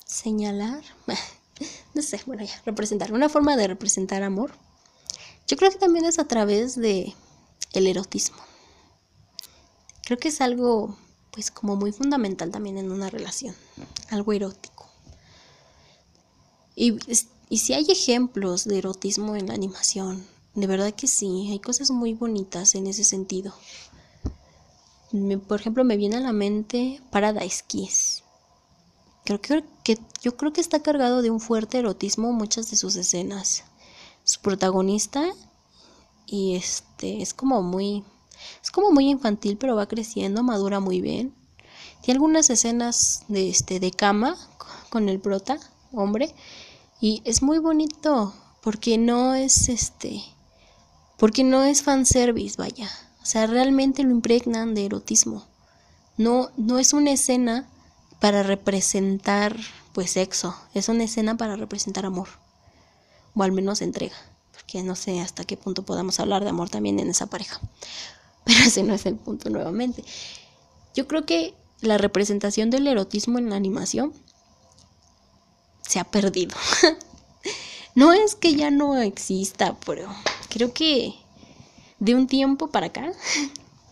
señalar, no sé, bueno, ya, representar, una forma de representar amor. Yo creo que también es a través de el erotismo. Creo que es algo pues como muy fundamental también en una relación, algo erótico. Y, y si hay ejemplos de erotismo en la animación, de verdad que sí, hay cosas muy bonitas en ese sentido. por ejemplo, me viene a la mente Paradise Kiss. Creo que, que, yo creo que está cargado de un fuerte erotismo muchas de sus escenas. Su protagonista y este es como muy es como muy infantil, pero va creciendo, madura muy bien. Tiene algunas escenas de este de cama con el prota, hombre, y es muy bonito porque no es este porque no es fanservice, vaya. O sea, realmente lo impregnan de erotismo. No no es una escena para representar pues sexo, es una escena para representar amor. O al menos entrega, porque no sé hasta qué punto podamos hablar de amor también en esa pareja. Pero ese no es el punto nuevamente. Yo creo que la representación del erotismo en la animación se ha perdido. no es que ya no exista, pero creo que de un tiempo para acá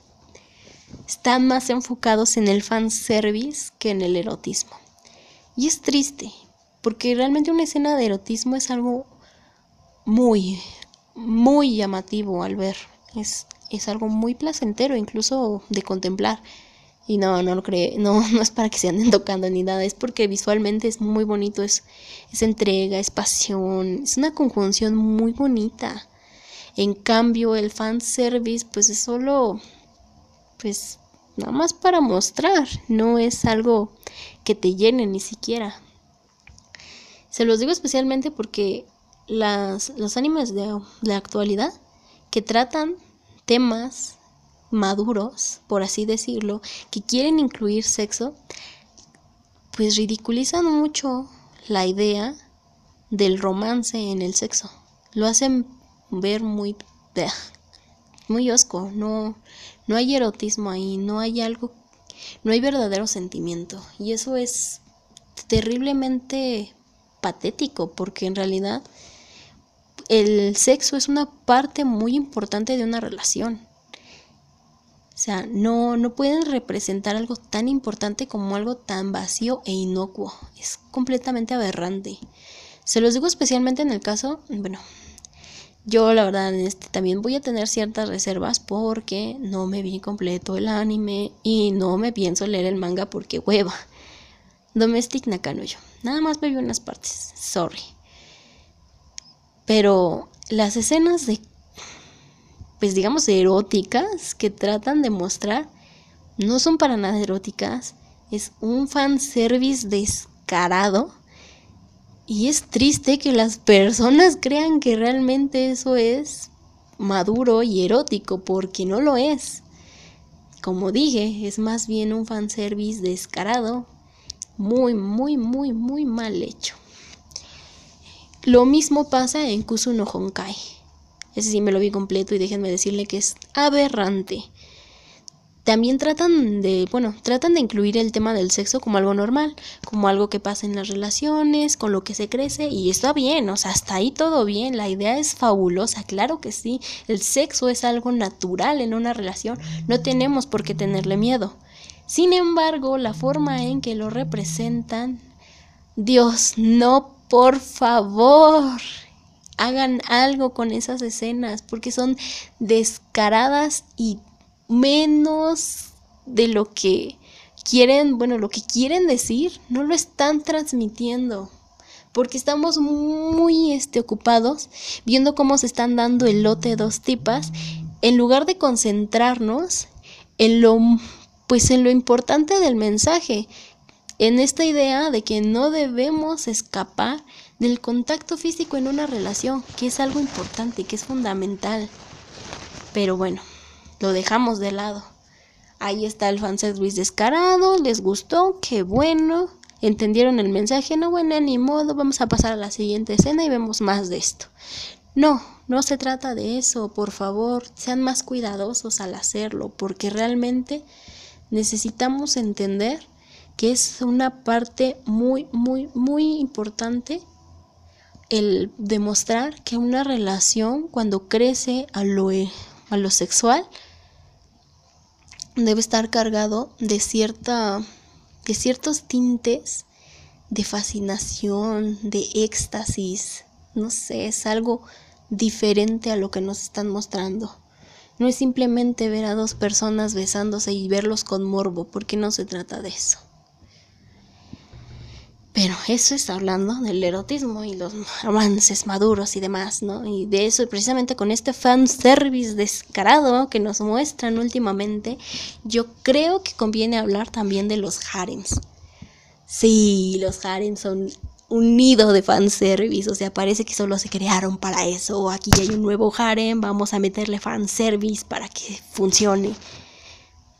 están más enfocados en el fanservice que en el erotismo. Y es triste, porque realmente una escena de erotismo es algo muy, muy llamativo al ver. Es algo muy placentero, incluso de contemplar. Y no, no lo cree, no, no es para que se anden tocando ni nada, es porque visualmente es muy bonito, es, es entrega, es pasión, es una conjunción muy bonita. En cambio, el fanservice, pues es solo, pues nada más para mostrar, no es algo que te llene ni siquiera. Se los digo especialmente porque las, los animes de la actualidad que tratan temas maduros, por así decirlo, que quieren incluir sexo, pues ridiculizan mucho la idea del romance en el sexo. Lo hacen ver muy muy osco, no no hay erotismo ahí, no hay algo, no hay verdadero sentimiento y eso es terriblemente patético, porque en realidad el sexo es una parte muy importante de una relación. O sea, no, no pueden representar algo tan importante como algo tan vacío e inocuo. Es completamente aberrante. Se los digo especialmente en el caso, bueno, yo la verdad este también voy a tener ciertas reservas porque no me vi completo el anime y no me pienso leer el manga porque hueva. Domestic Nakanoyo. Nada más me vi unas partes. Sorry. Pero las escenas de pues digamos eróticas que tratan de mostrar no son para nada eróticas. Es un fanservice descarado y es triste que las personas crean que realmente eso es maduro y erótico, porque no lo es. Como dije, es más bien un fanservice descarado, muy, muy, muy, muy mal hecho. Lo mismo pasa en Kusuno Honkai. Ese sí me lo vi completo y déjenme decirle que es aberrante también tratan de, bueno, tratan de incluir el tema del sexo como algo normal, como algo que pasa en las relaciones, con lo que se crece y está bien, o sea, hasta ahí todo bien, la idea es fabulosa, claro que sí, el sexo es algo natural en una relación, no tenemos por qué tenerle miedo. Sin embargo, la forma en que lo representan, Dios, no, por favor, hagan algo con esas escenas, porque son descaradas y menos de lo que quieren, bueno, lo que quieren decir, no lo están transmitiendo. Porque estamos muy este, ocupados viendo cómo se están dando el lote dos tipas, en lugar de concentrarnos en lo, pues en lo importante del mensaje, en esta idea de que no debemos escapar del contacto físico en una relación, que es algo importante, que es fundamental. Pero bueno, lo dejamos de lado. Ahí está el fanservice descarado, les gustó, qué bueno, entendieron el mensaje, no bueno, ni modo, vamos a pasar a la siguiente escena y vemos más de esto. No, no se trata de eso, por favor, sean más cuidadosos al hacerlo, porque realmente necesitamos entender que es una parte muy, muy, muy importante el demostrar que una relación cuando crece a lo, a lo sexual debe estar cargado de cierta de ciertos tintes de fascinación, de éxtasis, no sé, es algo diferente a lo que nos están mostrando. No es simplemente ver a dos personas besándose y verlos con morbo, porque no se trata de eso. Pero eso está hablando del erotismo y los avances maduros y demás, ¿no? Y de eso, precisamente con este fanservice descarado que nos muestran últimamente, yo creo que conviene hablar también de los harems. Sí, los harems son un nido de fanservice, o sea, parece que solo se crearon para eso. Aquí hay un nuevo harem, vamos a meterle fanservice para que funcione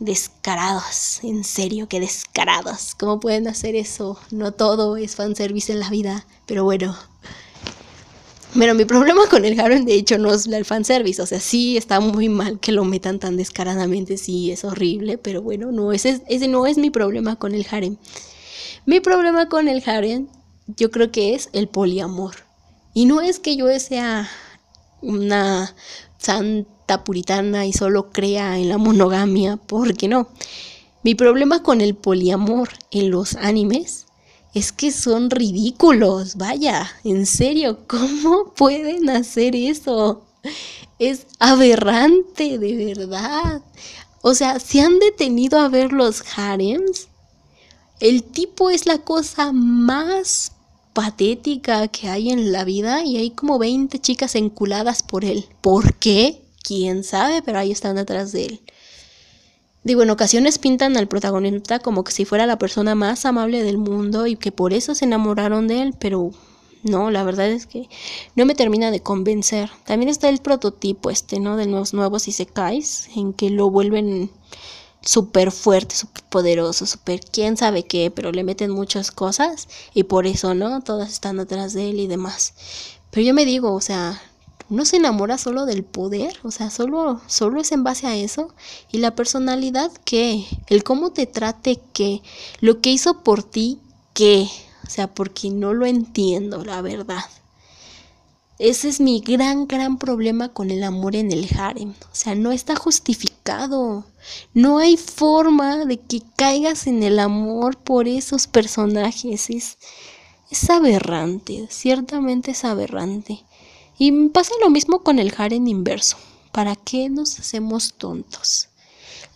descarados, en serio, que descarados. ¿Cómo pueden hacer eso? No todo es fanservice en la vida, pero bueno. Pero mi problema con el harem, de hecho, no es el fanservice. O sea, sí está muy mal que lo metan tan descaradamente, sí es horrible, pero bueno, no, ese, ese no es mi problema con el harem. Mi problema con el harem, yo creo que es el poliamor. Y no es que yo sea una santa puritana y solo crea en la monogamia, porque no. Mi problema con el poliamor en los animes es que son ridículos, vaya, en serio, ¿cómo pueden hacer eso? Es aberrante, de verdad. O sea, ¿se han detenido a ver los harems? El tipo es la cosa más patética que hay en la vida y hay como 20 chicas enculadas por él. ¿Por qué? ¿Quién sabe? Pero ahí están detrás de él. Digo, en ocasiones pintan al protagonista como que si fuera la persona más amable del mundo y que por eso se enamoraron de él, pero no, la verdad es que no me termina de convencer. También está el prototipo este, ¿no? De los nuevos Isekais, en que lo vuelven súper fuerte, súper poderoso, súper quién sabe qué, pero le meten muchas cosas y por eso, ¿no? Todas están atrás de él y demás. Pero yo me digo, o sea, no se enamora solo del poder, o sea, solo, solo es en base a eso. Y la personalidad, ¿qué? El cómo te trate, ¿qué? Lo que hizo por ti, ¿qué? O sea, porque no lo entiendo, la verdad. Ese es mi gran, gran problema con el amor en el harem. O sea, no está justificado. No hay forma de que caigas en el amor por esos personajes. Es, aberrante, ciertamente es aberrante. Y pasa lo mismo con el harem inverso. ¿Para qué nos hacemos tontos?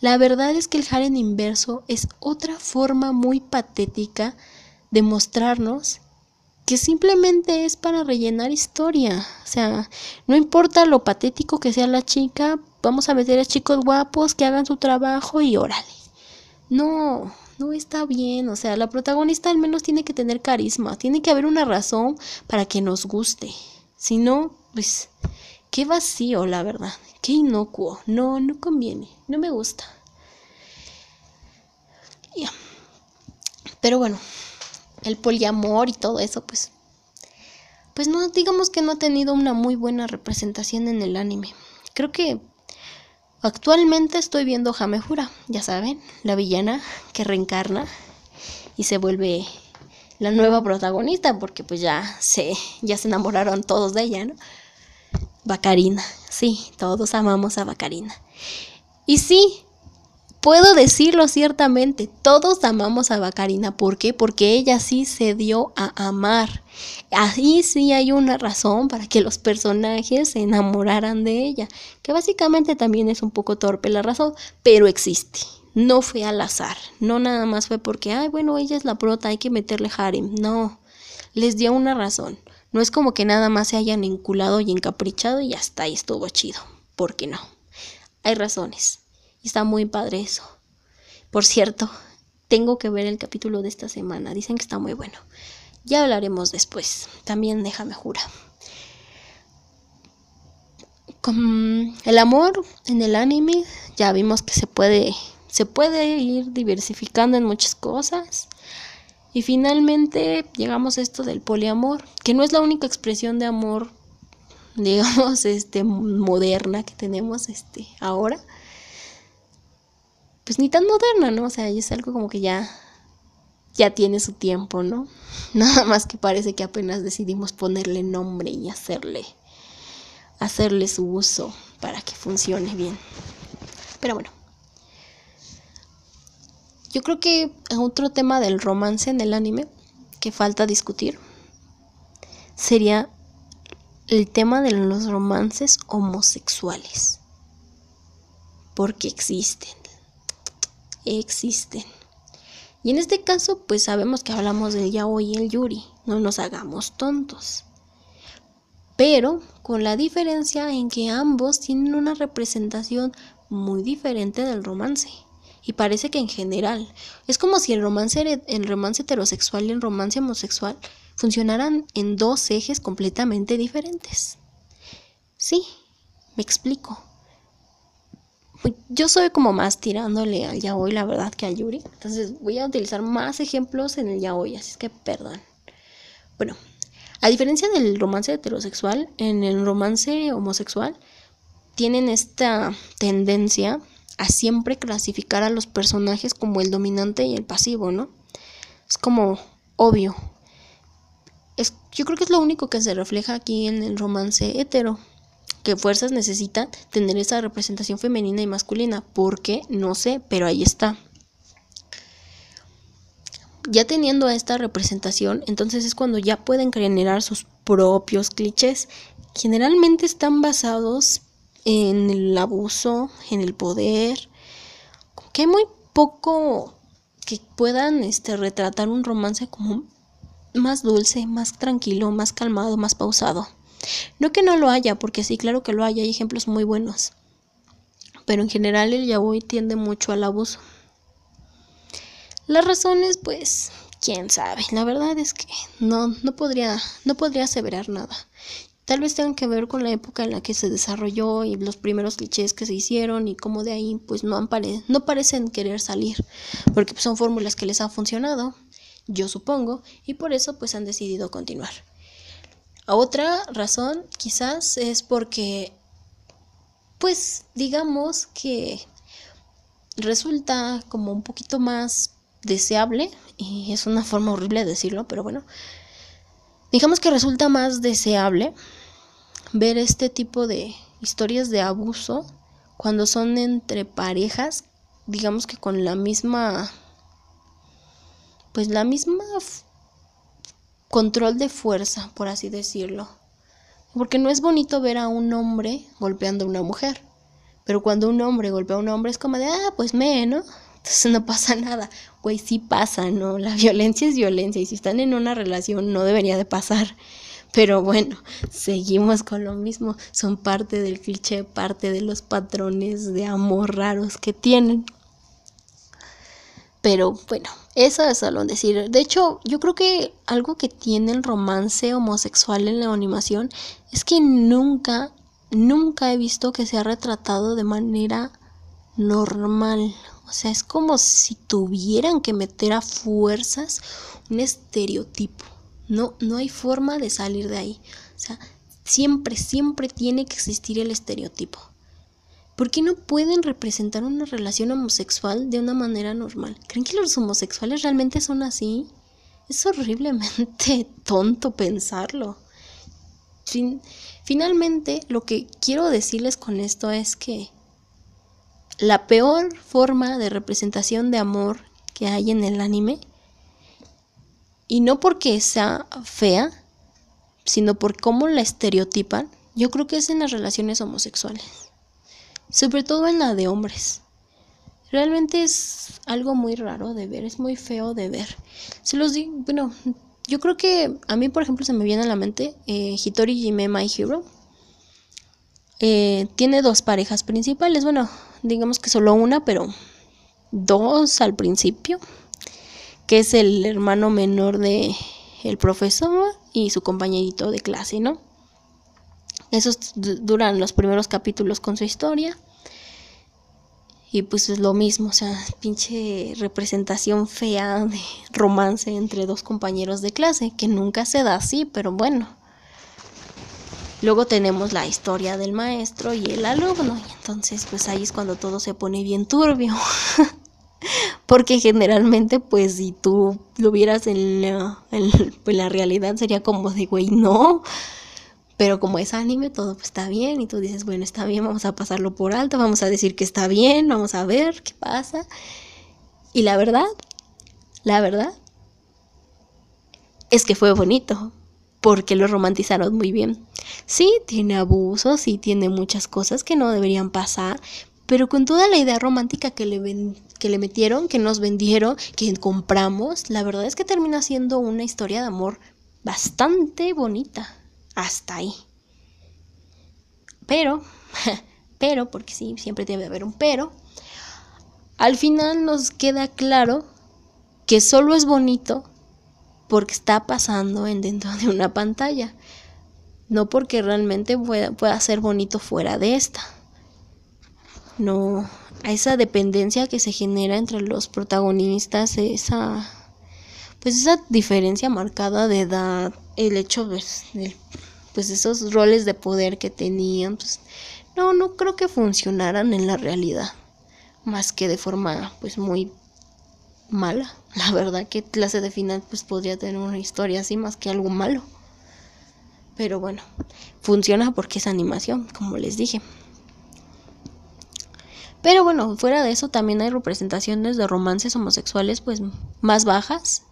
La verdad es que el harem inverso es otra forma muy patética de mostrarnos que simplemente es para rellenar historia. O sea, no importa lo patético que sea la chica, vamos a meter a chicos guapos que hagan su trabajo y órale. No, no está bien. O sea, la protagonista al menos tiene que tener carisma, tiene que haber una razón para que nos guste. Si no, pues, qué vacío, la verdad. Qué inocuo. No, no conviene. No me gusta. Ya. Pero bueno, el poliamor y todo eso, pues, pues no, digamos que no ha tenido una muy buena representación en el anime. Creo que actualmente estoy viendo Hamehura, ya saben, la villana que reencarna y se vuelve la nueva protagonista, porque pues ya se, ya se enamoraron todos de ella, ¿no? Bacarina, sí, todos amamos a Bacarina. Y sí, Puedo decirlo ciertamente, todos amamos a Bacarina. ¿Por qué? Porque ella sí se dio a amar. Ahí sí hay una razón para que los personajes se enamoraran de ella, que básicamente también es un poco torpe la razón, pero existe. No fue al azar, no nada más fue porque, ay, bueno, ella es la prota, hay que meterle harem. No, les dio una razón. No es como que nada más se hayan enculado y encaprichado y hasta ahí estuvo chido. ¿Por qué no? Hay razones está muy padre eso. Por cierto, tengo que ver el capítulo de esta semana. Dicen que está muy bueno. Ya hablaremos después. También déjame jura. Con el amor en el anime ya vimos que se puede se puede ir diversificando en muchas cosas. Y finalmente llegamos a esto del poliamor, que no es la única expresión de amor digamos este moderna que tenemos este ahora pues ni tan moderna, ¿no? O sea, es algo como que ya ya tiene su tiempo, ¿no? Nada más que parece que apenas decidimos ponerle nombre y hacerle hacerle su uso para que funcione bien. Pero bueno. Yo creo que otro tema del romance en el anime que falta discutir sería el tema de los romances homosexuales. Porque existen existen. Y en este caso, pues sabemos que hablamos del yaoi y el yuri, no nos hagamos tontos. Pero con la diferencia en que ambos tienen una representación muy diferente del romance. Y parece que en general es como si el romance, el romance heterosexual y el romance homosexual funcionaran en dos ejes completamente diferentes. Sí, me explico. Yo soy como más tirándole al yaoi, la verdad, que al yuri. Entonces voy a utilizar más ejemplos en el yaoi, así es que perdón. Bueno, a diferencia del romance heterosexual, en el romance homosexual tienen esta tendencia a siempre clasificar a los personajes como el dominante y el pasivo, ¿no? Es como obvio. Es, yo creo que es lo único que se refleja aquí en el romance hetero que fuerzas necesita tener esa representación femenina y masculina. ¿Por qué? No sé, pero ahí está. Ya teniendo esta representación, entonces es cuando ya pueden generar sus propios clichés. Generalmente están basados en el abuso, en el poder, que hay muy poco que puedan este, retratar un romance como más dulce, más tranquilo, más calmado, más pausado. No que no lo haya, porque sí, claro que lo hay, hay ejemplos muy buenos. Pero en general el yaoi tiende mucho al abuso. Las razones, pues, quién sabe. La verdad es que no, no podría, no podría aseverar nada. Tal vez tengan que ver con la época en la que se desarrolló y los primeros clichés que se hicieron y cómo de ahí pues no, han no parecen querer salir, porque pues, son fórmulas que les han funcionado, yo supongo, y por eso pues han decidido continuar. Otra razón quizás es porque, pues digamos que resulta como un poquito más deseable, y es una forma horrible de decirlo, pero bueno, digamos que resulta más deseable ver este tipo de historias de abuso cuando son entre parejas, digamos que con la misma, pues la misma control de fuerza, por así decirlo. Porque no es bonito ver a un hombre golpeando a una mujer. Pero cuando un hombre golpea a un hombre es como de, ah, pues me, ¿no? Entonces no pasa nada. Güey, sí pasa, ¿no? La violencia es violencia y si están en una relación no debería de pasar. Pero bueno, seguimos con lo mismo. Son parte del cliché, parte de los patrones de amor raros que tienen. Pero bueno, eso es solo decir. De hecho, yo creo que algo que tiene el romance homosexual en la animación es que nunca, nunca he visto que se ha retratado de manera normal. O sea, es como si tuvieran que meter a fuerzas un estereotipo. No, no hay forma de salir de ahí. O sea, siempre, siempre tiene que existir el estereotipo. ¿Por qué no pueden representar una relación homosexual de una manera normal? ¿Creen que los homosexuales realmente son así? Es horriblemente tonto pensarlo. finalmente, lo que quiero decirles con esto es que la peor forma de representación de amor que hay en el anime y no porque sea fea, sino por cómo la estereotipan, yo creo que es en las relaciones homosexuales. Sobre todo en la de hombres. Realmente es algo muy raro de ver, es muy feo de ver. Se los digo, bueno, yo creo que a mí, por ejemplo, se me viene a la mente eh, Hitori Jime My Hero. Eh, tiene dos parejas principales, bueno, digamos que solo una, pero dos al principio que es el hermano menor de el profesor y su compañerito de clase, ¿no? Esos duran los primeros capítulos con su historia. Y pues es lo mismo, o sea, pinche representación fea de romance entre dos compañeros de clase, que nunca se da así, pero bueno. Luego tenemos la historia del maestro y el alumno, y entonces pues ahí es cuando todo se pone bien turbio. Porque generalmente, pues, si tú lo vieras en la, en, la realidad, sería como de, güey, no. Pero como es anime, todo está bien. Y tú dices, bueno, está bien, vamos a pasarlo por alto, vamos a decir que está bien, vamos a ver qué pasa. Y la verdad, la verdad, es que fue bonito. Porque lo romantizaron muy bien. Sí, tiene abusos, sí tiene muchas cosas que no deberían pasar, pero con toda la idea romántica que le, que le metieron, que nos vendieron, que compramos, la verdad es que termina siendo una historia de amor bastante bonita. Hasta ahí. Pero, pero, porque sí, siempre debe haber un pero, al final nos queda claro que solo es bonito porque está pasando en dentro de una pantalla, no porque realmente pueda, pueda ser bonito fuera de esta no esa dependencia que se genera entre los protagonistas, esa pues esa diferencia marcada de edad, el hecho pues, de pues esos roles de poder que tenían, pues no no creo que funcionaran en la realidad, más que de forma pues muy mala. La verdad que clase de final pues podría tener una historia así más que algo malo. Pero bueno, funciona porque es animación, como les dije. Pero bueno, fuera de eso también hay representaciones de romances homosexuales pues más bajas.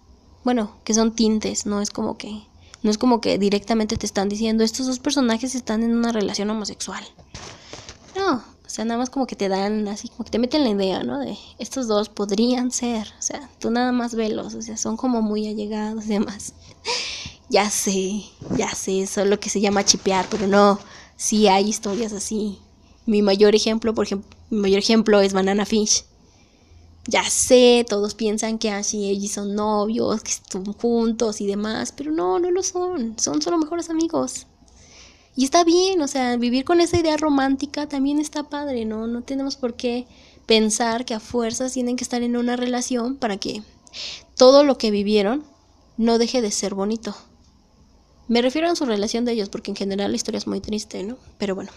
Bueno, que son tintes, no es como que no es como que directamente te están diciendo estos dos personajes están en una relación homosexual. No, o sea, nada más como que te dan así, como que te meten la idea, ¿no? De estos dos podrían ser, o sea, tú nada más velos, o sea, son como muy allegados y demás. ya sé, ya sé, eso es lo que se llama chipear, pero no, sí hay historias así. Mi mayor ejemplo, por ejemplo, mi mayor ejemplo es Banana Fish. Ya sé, todos piensan que Ash y Eiji son novios, que están juntos y demás, pero no, no lo son. Son solo mejores amigos. Y está bien, o sea, vivir con esa idea romántica también está padre, ¿no? No tenemos por qué pensar que a fuerzas tienen que estar en una relación para que todo lo que vivieron no deje de ser bonito. Me refiero a su relación de ellos porque en general la historia es muy triste, ¿no? Pero bueno,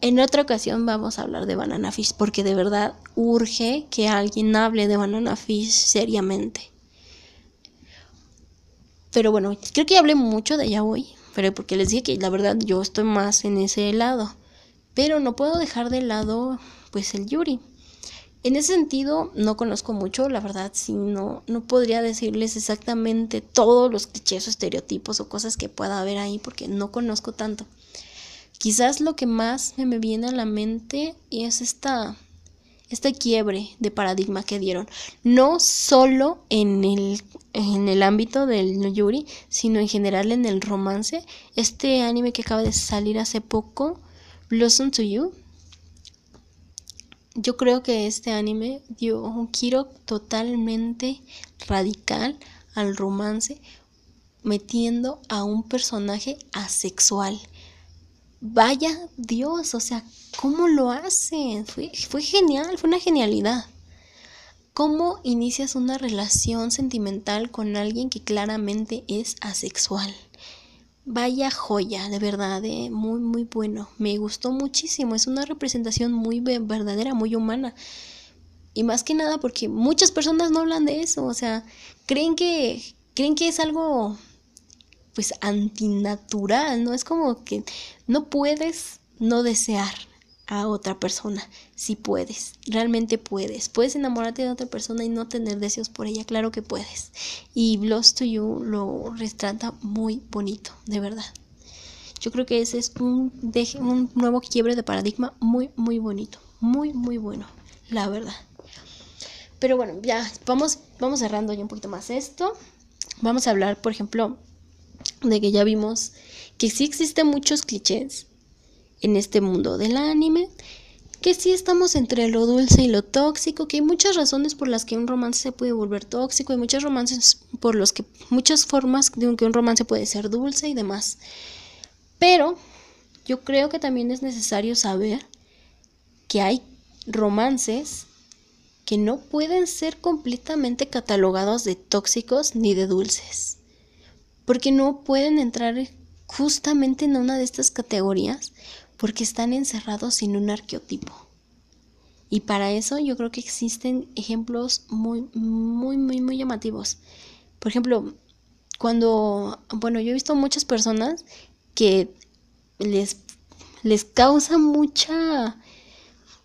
en otra ocasión vamos a hablar de Banana Fish porque de verdad urge que alguien hable de Banana Fish seriamente. Pero bueno, creo que hablé mucho de ella hoy, pero porque les dije que la verdad yo estoy más en ese lado. Pero no puedo dejar de lado pues el Yuri. En ese sentido, no conozco mucho, la verdad, si no, no podría decirles exactamente todos los clichés o estereotipos o cosas que pueda haber ahí porque no conozco tanto. Quizás lo que más me viene a la mente es esta, este quiebre de paradigma que dieron, no solo en el, en el ámbito del yuri, sino en general en el romance. Este anime que acaba de salir hace poco, Blossom to You, yo creo que este anime dio un giro totalmente radical al romance, metiendo a un personaje asexual. Vaya Dios, o sea, ¿cómo lo hacen? Fue, fue genial, fue una genialidad. ¿Cómo inicias una relación sentimental con alguien que claramente es asexual? Vaya joya, de verdad, eh, muy, muy bueno. Me gustó muchísimo. Es una representación muy verdadera, muy humana. Y más que nada porque muchas personas no hablan de eso. O sea, creen que, creen que es algo pues antinatural, ¿no? Es como que no puedes no desear a otra persona, si puedes, realmente puedes. Puedes enamorarte de otra persona y no tener deseos por ella, claro que puedes. Y Lost to You lo retrata muy bonito, de verdad. Yo creo que ese es un, un nuevo quiebre de paradigma muy, muy bonito, muy, muy bueno, la verdad. Pero bueno, ya vamos, vamos cerrando ya un poquito más esto. Vamos a hablar, por ejemplo, de que ya vimos que sí existen muchos clichés en este mundo del anime, que sí estamos entre lo dulce y lo tóxico, que hay muchas razones por las que un romance se puede volver tóxico, hay muchas romances por los que muchas formas de que un romance puede ser dulce y demás. Pero yo creo que también es necesario saber que hay romances que no pueden ser completamente catalogados de tóxicos ni de dulces, porque no pueden entrar justamente en una de estas categorías porque están encerrados en un arqueotipo. Y para eso yo creo que existen ejemplos muy, muy, muy, muy llamativos. Por ejemplo, cuando, bueno, yo he visto muchas personas que les, les causa mucha,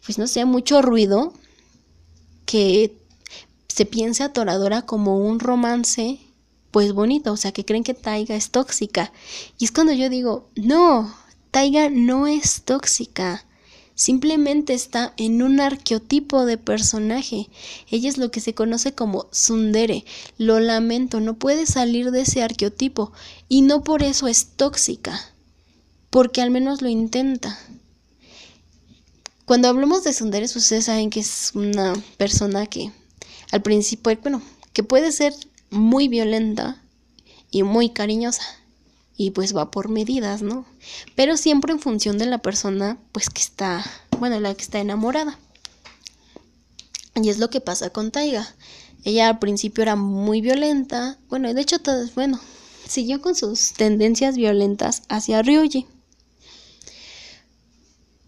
pues no sé, mucho ruido que se piense a Toradora como un romance, pues bonito, o sea, que creen que Taiga es tóxica. Y es cuando yo digo, no, Taiga no es tóxica, simplemente está en un arqueotipo de personaje. Ella es lo que se conoce como Sundere. Lo lamento, no puede salir de ese arqueotipo y no por eso es tóxica, porque al menos lo intenta. Cuando hablamos de Sundere, ustedes saben que es una persona que al principio, bueno, que puede ser muy violenta y muy cariñosa y pues va por medidas, ¿no? Pero siempre en función de la persona pues que está, bueno, la que está enamorada. Y es lo que pasa con Taiga. Ella al principio era muy violenta, bueno, de hecho, bueno, siguió con sus tendencias violentas hacia Ryuji.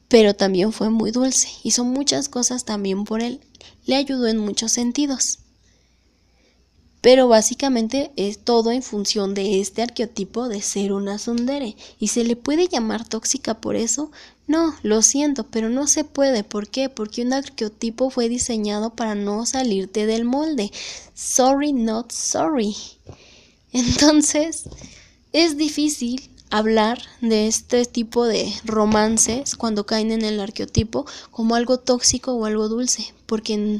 Pero también fue muy dulce, hizo muchas cosas también por él, le ayudó en muchos sentidos pero básicamente es todo en función de este arqueotipo de ser una sundere. ¿Y se le puede llamar tóxica por eso? No, lo siento, pero no se puede. ¿Por qué? Porque un arqueotipo fue diseñado para no salirte del molde. Sorry, not sorry. Entonces, es difícil hablar de este tipo de romances cuando caen en el arqueotipo como algo tóxico o algo dulce, porque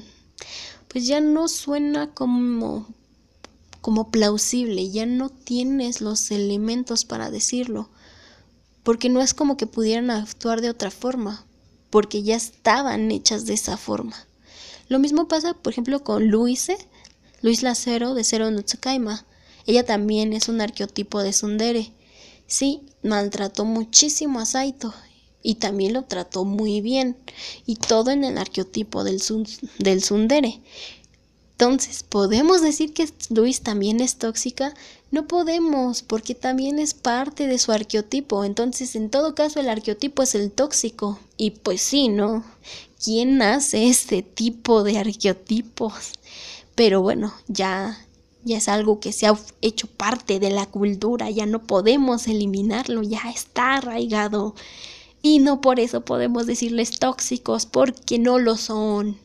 pues ya no suena como como plausible, ya no tienes los elementos para decirlo, porque no es como que pudieran actuar de otra forma, porque ya estaban hechas de esa forma. Lo mismo pasa, por ejemplo, con Luise, Luis Lacero de Cero no Ella también es un arqueotipo de Sundere. Sí, maltrató muchísimo a Saito y también lo trató muy bien. Y todo en el arqueotipo del, del Sundere. Entonces, ¿podemos decir que Luis también es tóxica? No podemos, porque también es parte de su arqueotipo. Entonces, en todo caso, el arqueotipo es el tóxico. Y pues sí, ¿no? ¿Quién hace este tipo de arqueotipos? Pero bueno, ya, ya es algo que se ha hecho parte de la cultura, ya no podemos eliminarlo, ya está arraigado. Y no por eso podemos decirles tóxicos, porque no lo son.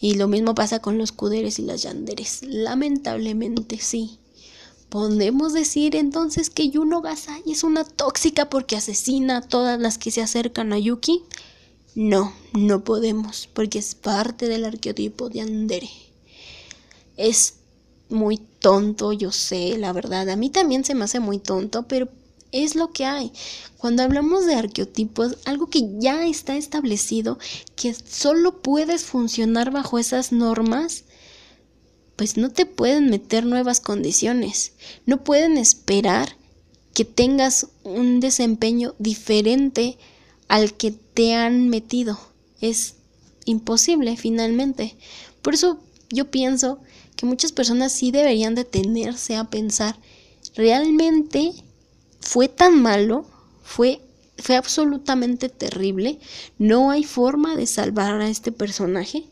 Y lo mismo pasa con los cuderes y las yanderes. Lamentablemente sí. ¿Podemos decir entonces que Yuno Gasai es una tóxica porque asesina a todas las que se acercan a Yuki? No, no podemos, porque es parte del arqueotipo de Andere. Es muy tonto, yo sé, la verdad. A mí también se me hace muy tonto, pero es lo que hay. Cuando hablamos de arqueotipos, algo que ya está establecido, que solo puedes funcionar bajo esas normas, pues no te pueden meter nuevas condiciones. No pueden esperar que tengas un desempeño diferente al que te han metido. Es imposible finalmente. Por eso yo pienso que muchas personas sí deberían detenerse a pensar, ¿realmente fue tan malo, fue, fue absolutamente terrible, no hay forma de salvar a este personaje.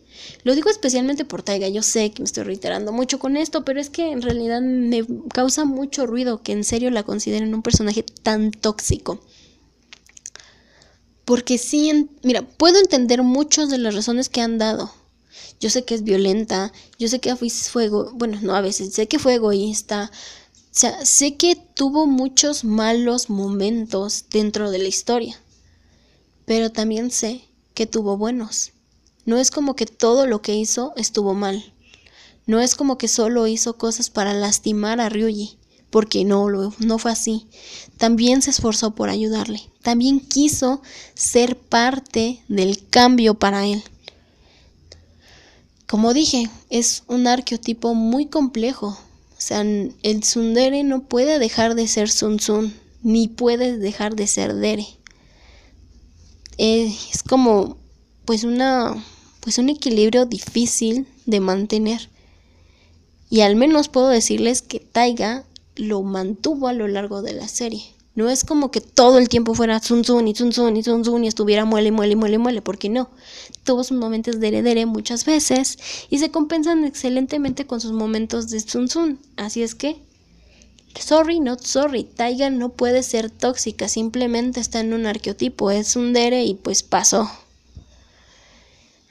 Lo digo especialmente por Taiga, yo sé que me estoy reiterando mucho con esto, pero es que en realidad me causa mucho ruido que en serio la consideren un personaje tan tóxico. Porque sí, mira, puedo entender muchas de las razones que han dado. Yo sé que es violenta, yo sé que fue, bueno, no a veces, sé que fue egoísta, sea, sé que tuvo muchos malos momentos dentro de la historia, pero también sé que tuvo buenos. No es como que todo lo que hizo estuvo mal. No es como que solo hizo cosas para lastimar a Ryuji, porque no, no fue así. También se esforzó por ayudarle. También quiso ser parte del cambio para él. Como dije, es un arqueotipo muy complejo, sea, el tsundere no puede dejar de ser sun sun, ni puede dejar de ser dere. es como, pues una, pues un equilibrio difícil de mantener. Y al menos puedo decirles que Taiga lo mantuvo a lo largo de la serie. No es como que todo el tiempo fuera Sun Sun y Sun Sun y Sun Sun y estuviera muele, muele, muele, muele, porque no. Tuvo sus momentos de heredere muchas veces y se compensan excelentemente con sus momentos de Sun Sun. Así es que, sorry, not sorry, Taiga no puede ser tóxica, simplemente está en un arqueotipo, es un dere y pues pasó.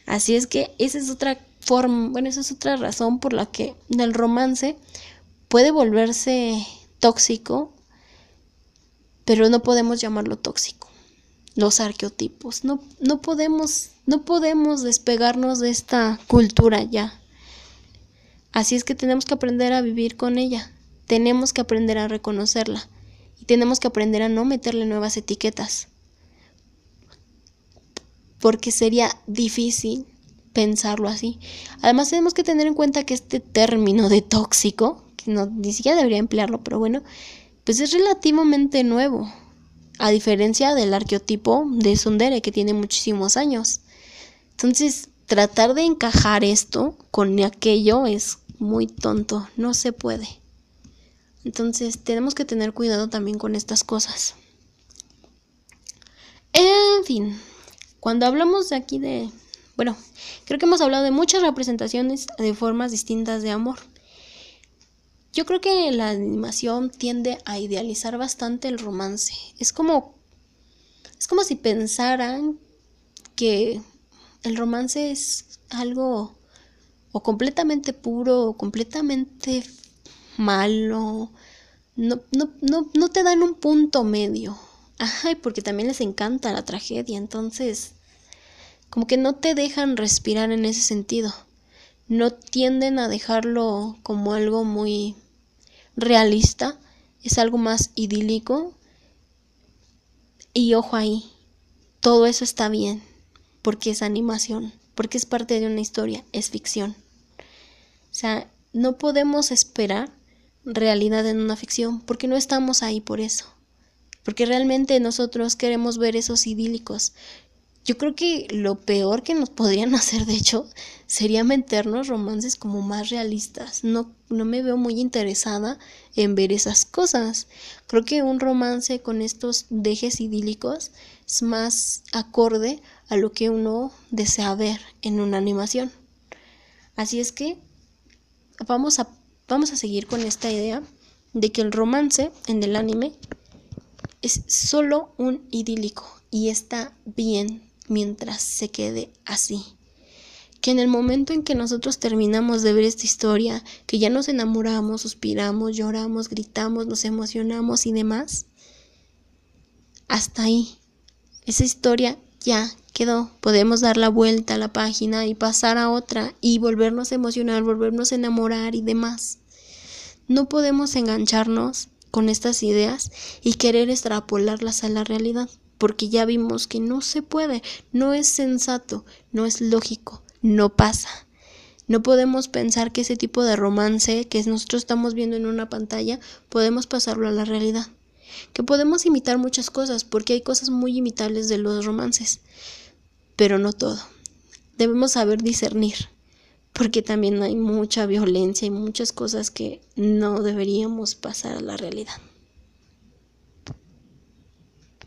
Así es que esa es otra forma, bueno, esa es otra razón por la que del romance puede volverse tóxico pero no podemos llamarlo tóxico. Los arqueotipos, no, no podemos, no podemos despegarnos de esta cultura ya. Así es que tenemos que aprender a vivir con ella, tenemos que aprender a reconocerla y tenemos que aprender a no meterle nuevas etiquetas. Porque sería difícil pensarlo así. Además tenemos que tener en cuenta que este término de tóxico, que no ni siquiera debería emplearlo, pero bueno, pues es relativamente nuevo, a diferencia del arqueotipo de Sundere que tiene muchísimos años. Entonces, tratar de encajar esto con aquello es muy tonto, no se puede. Entonces, tenemos que tener cuidado también con estas cosas. En fin, cuando hablamos de aquí de, bueno, creo que hemos hablado de muchas representaciones de formas distintas de amor. Yo creo que la animación tiende a idealizar bastante el romance. Es como es como si pensaran que el romance es algo o completamente puro o completamente malo. No, no, no, no te dan un punto medio. Ay, porque también les encanta la tragedia, entonces como que no te dejan respirar en ese sentido. No tienden a dejarlo como algo muy realista, es algo más idílico. Y ojo ahí, todo eso está bien, porque es animación, porque es parte de una historia, es ficción. O sea, no podemos esperar realidad en una ficción, porque no estamos ahí por eso. Porque realmente nosotros queremos ver esos idílicos. Yo creo que lo peor que nos podrían hacer, de hecho, sería meternos romances como más realistas. No, no me veo muy interesada en ver esas cosas. Creo que un romance con estos dejes idílicos es más acorde a lo que uno desea ver en una animación. Así es que vamos a, vamos a seguir con esta idea de que el romance en el anime es solo un idílico y está bien mientras se quede así. Que en el momento en que nosotros terminamos de ver esta historia, que ya nos enamoramos, suspiramos, lloramos, gritamos, nos emocionamos y demás, hasta ahí. Esa historia ya quedó. Podemos dar la vuelta a la página y pasar a otra y volvernos a emocionar, volvernos a enamorar y demás. No podemos engancharnos con estas ideas y querer extrapolarlas a la realidad porque ya vimos que no se puede, no es sensato, no es lógico, no pasa. No podemos pensar que ese tipo de romance que nosotros estamos viendo en una pantalla podemos pasarlo a la realidad. Que podemos imitar muchas cosas, porque hay cosas muy imitables de los romances, pero no todo. Debemos saber discernir, porque también hay mucha violencia y muchas cosas que no deberíamos pasar a la realidad.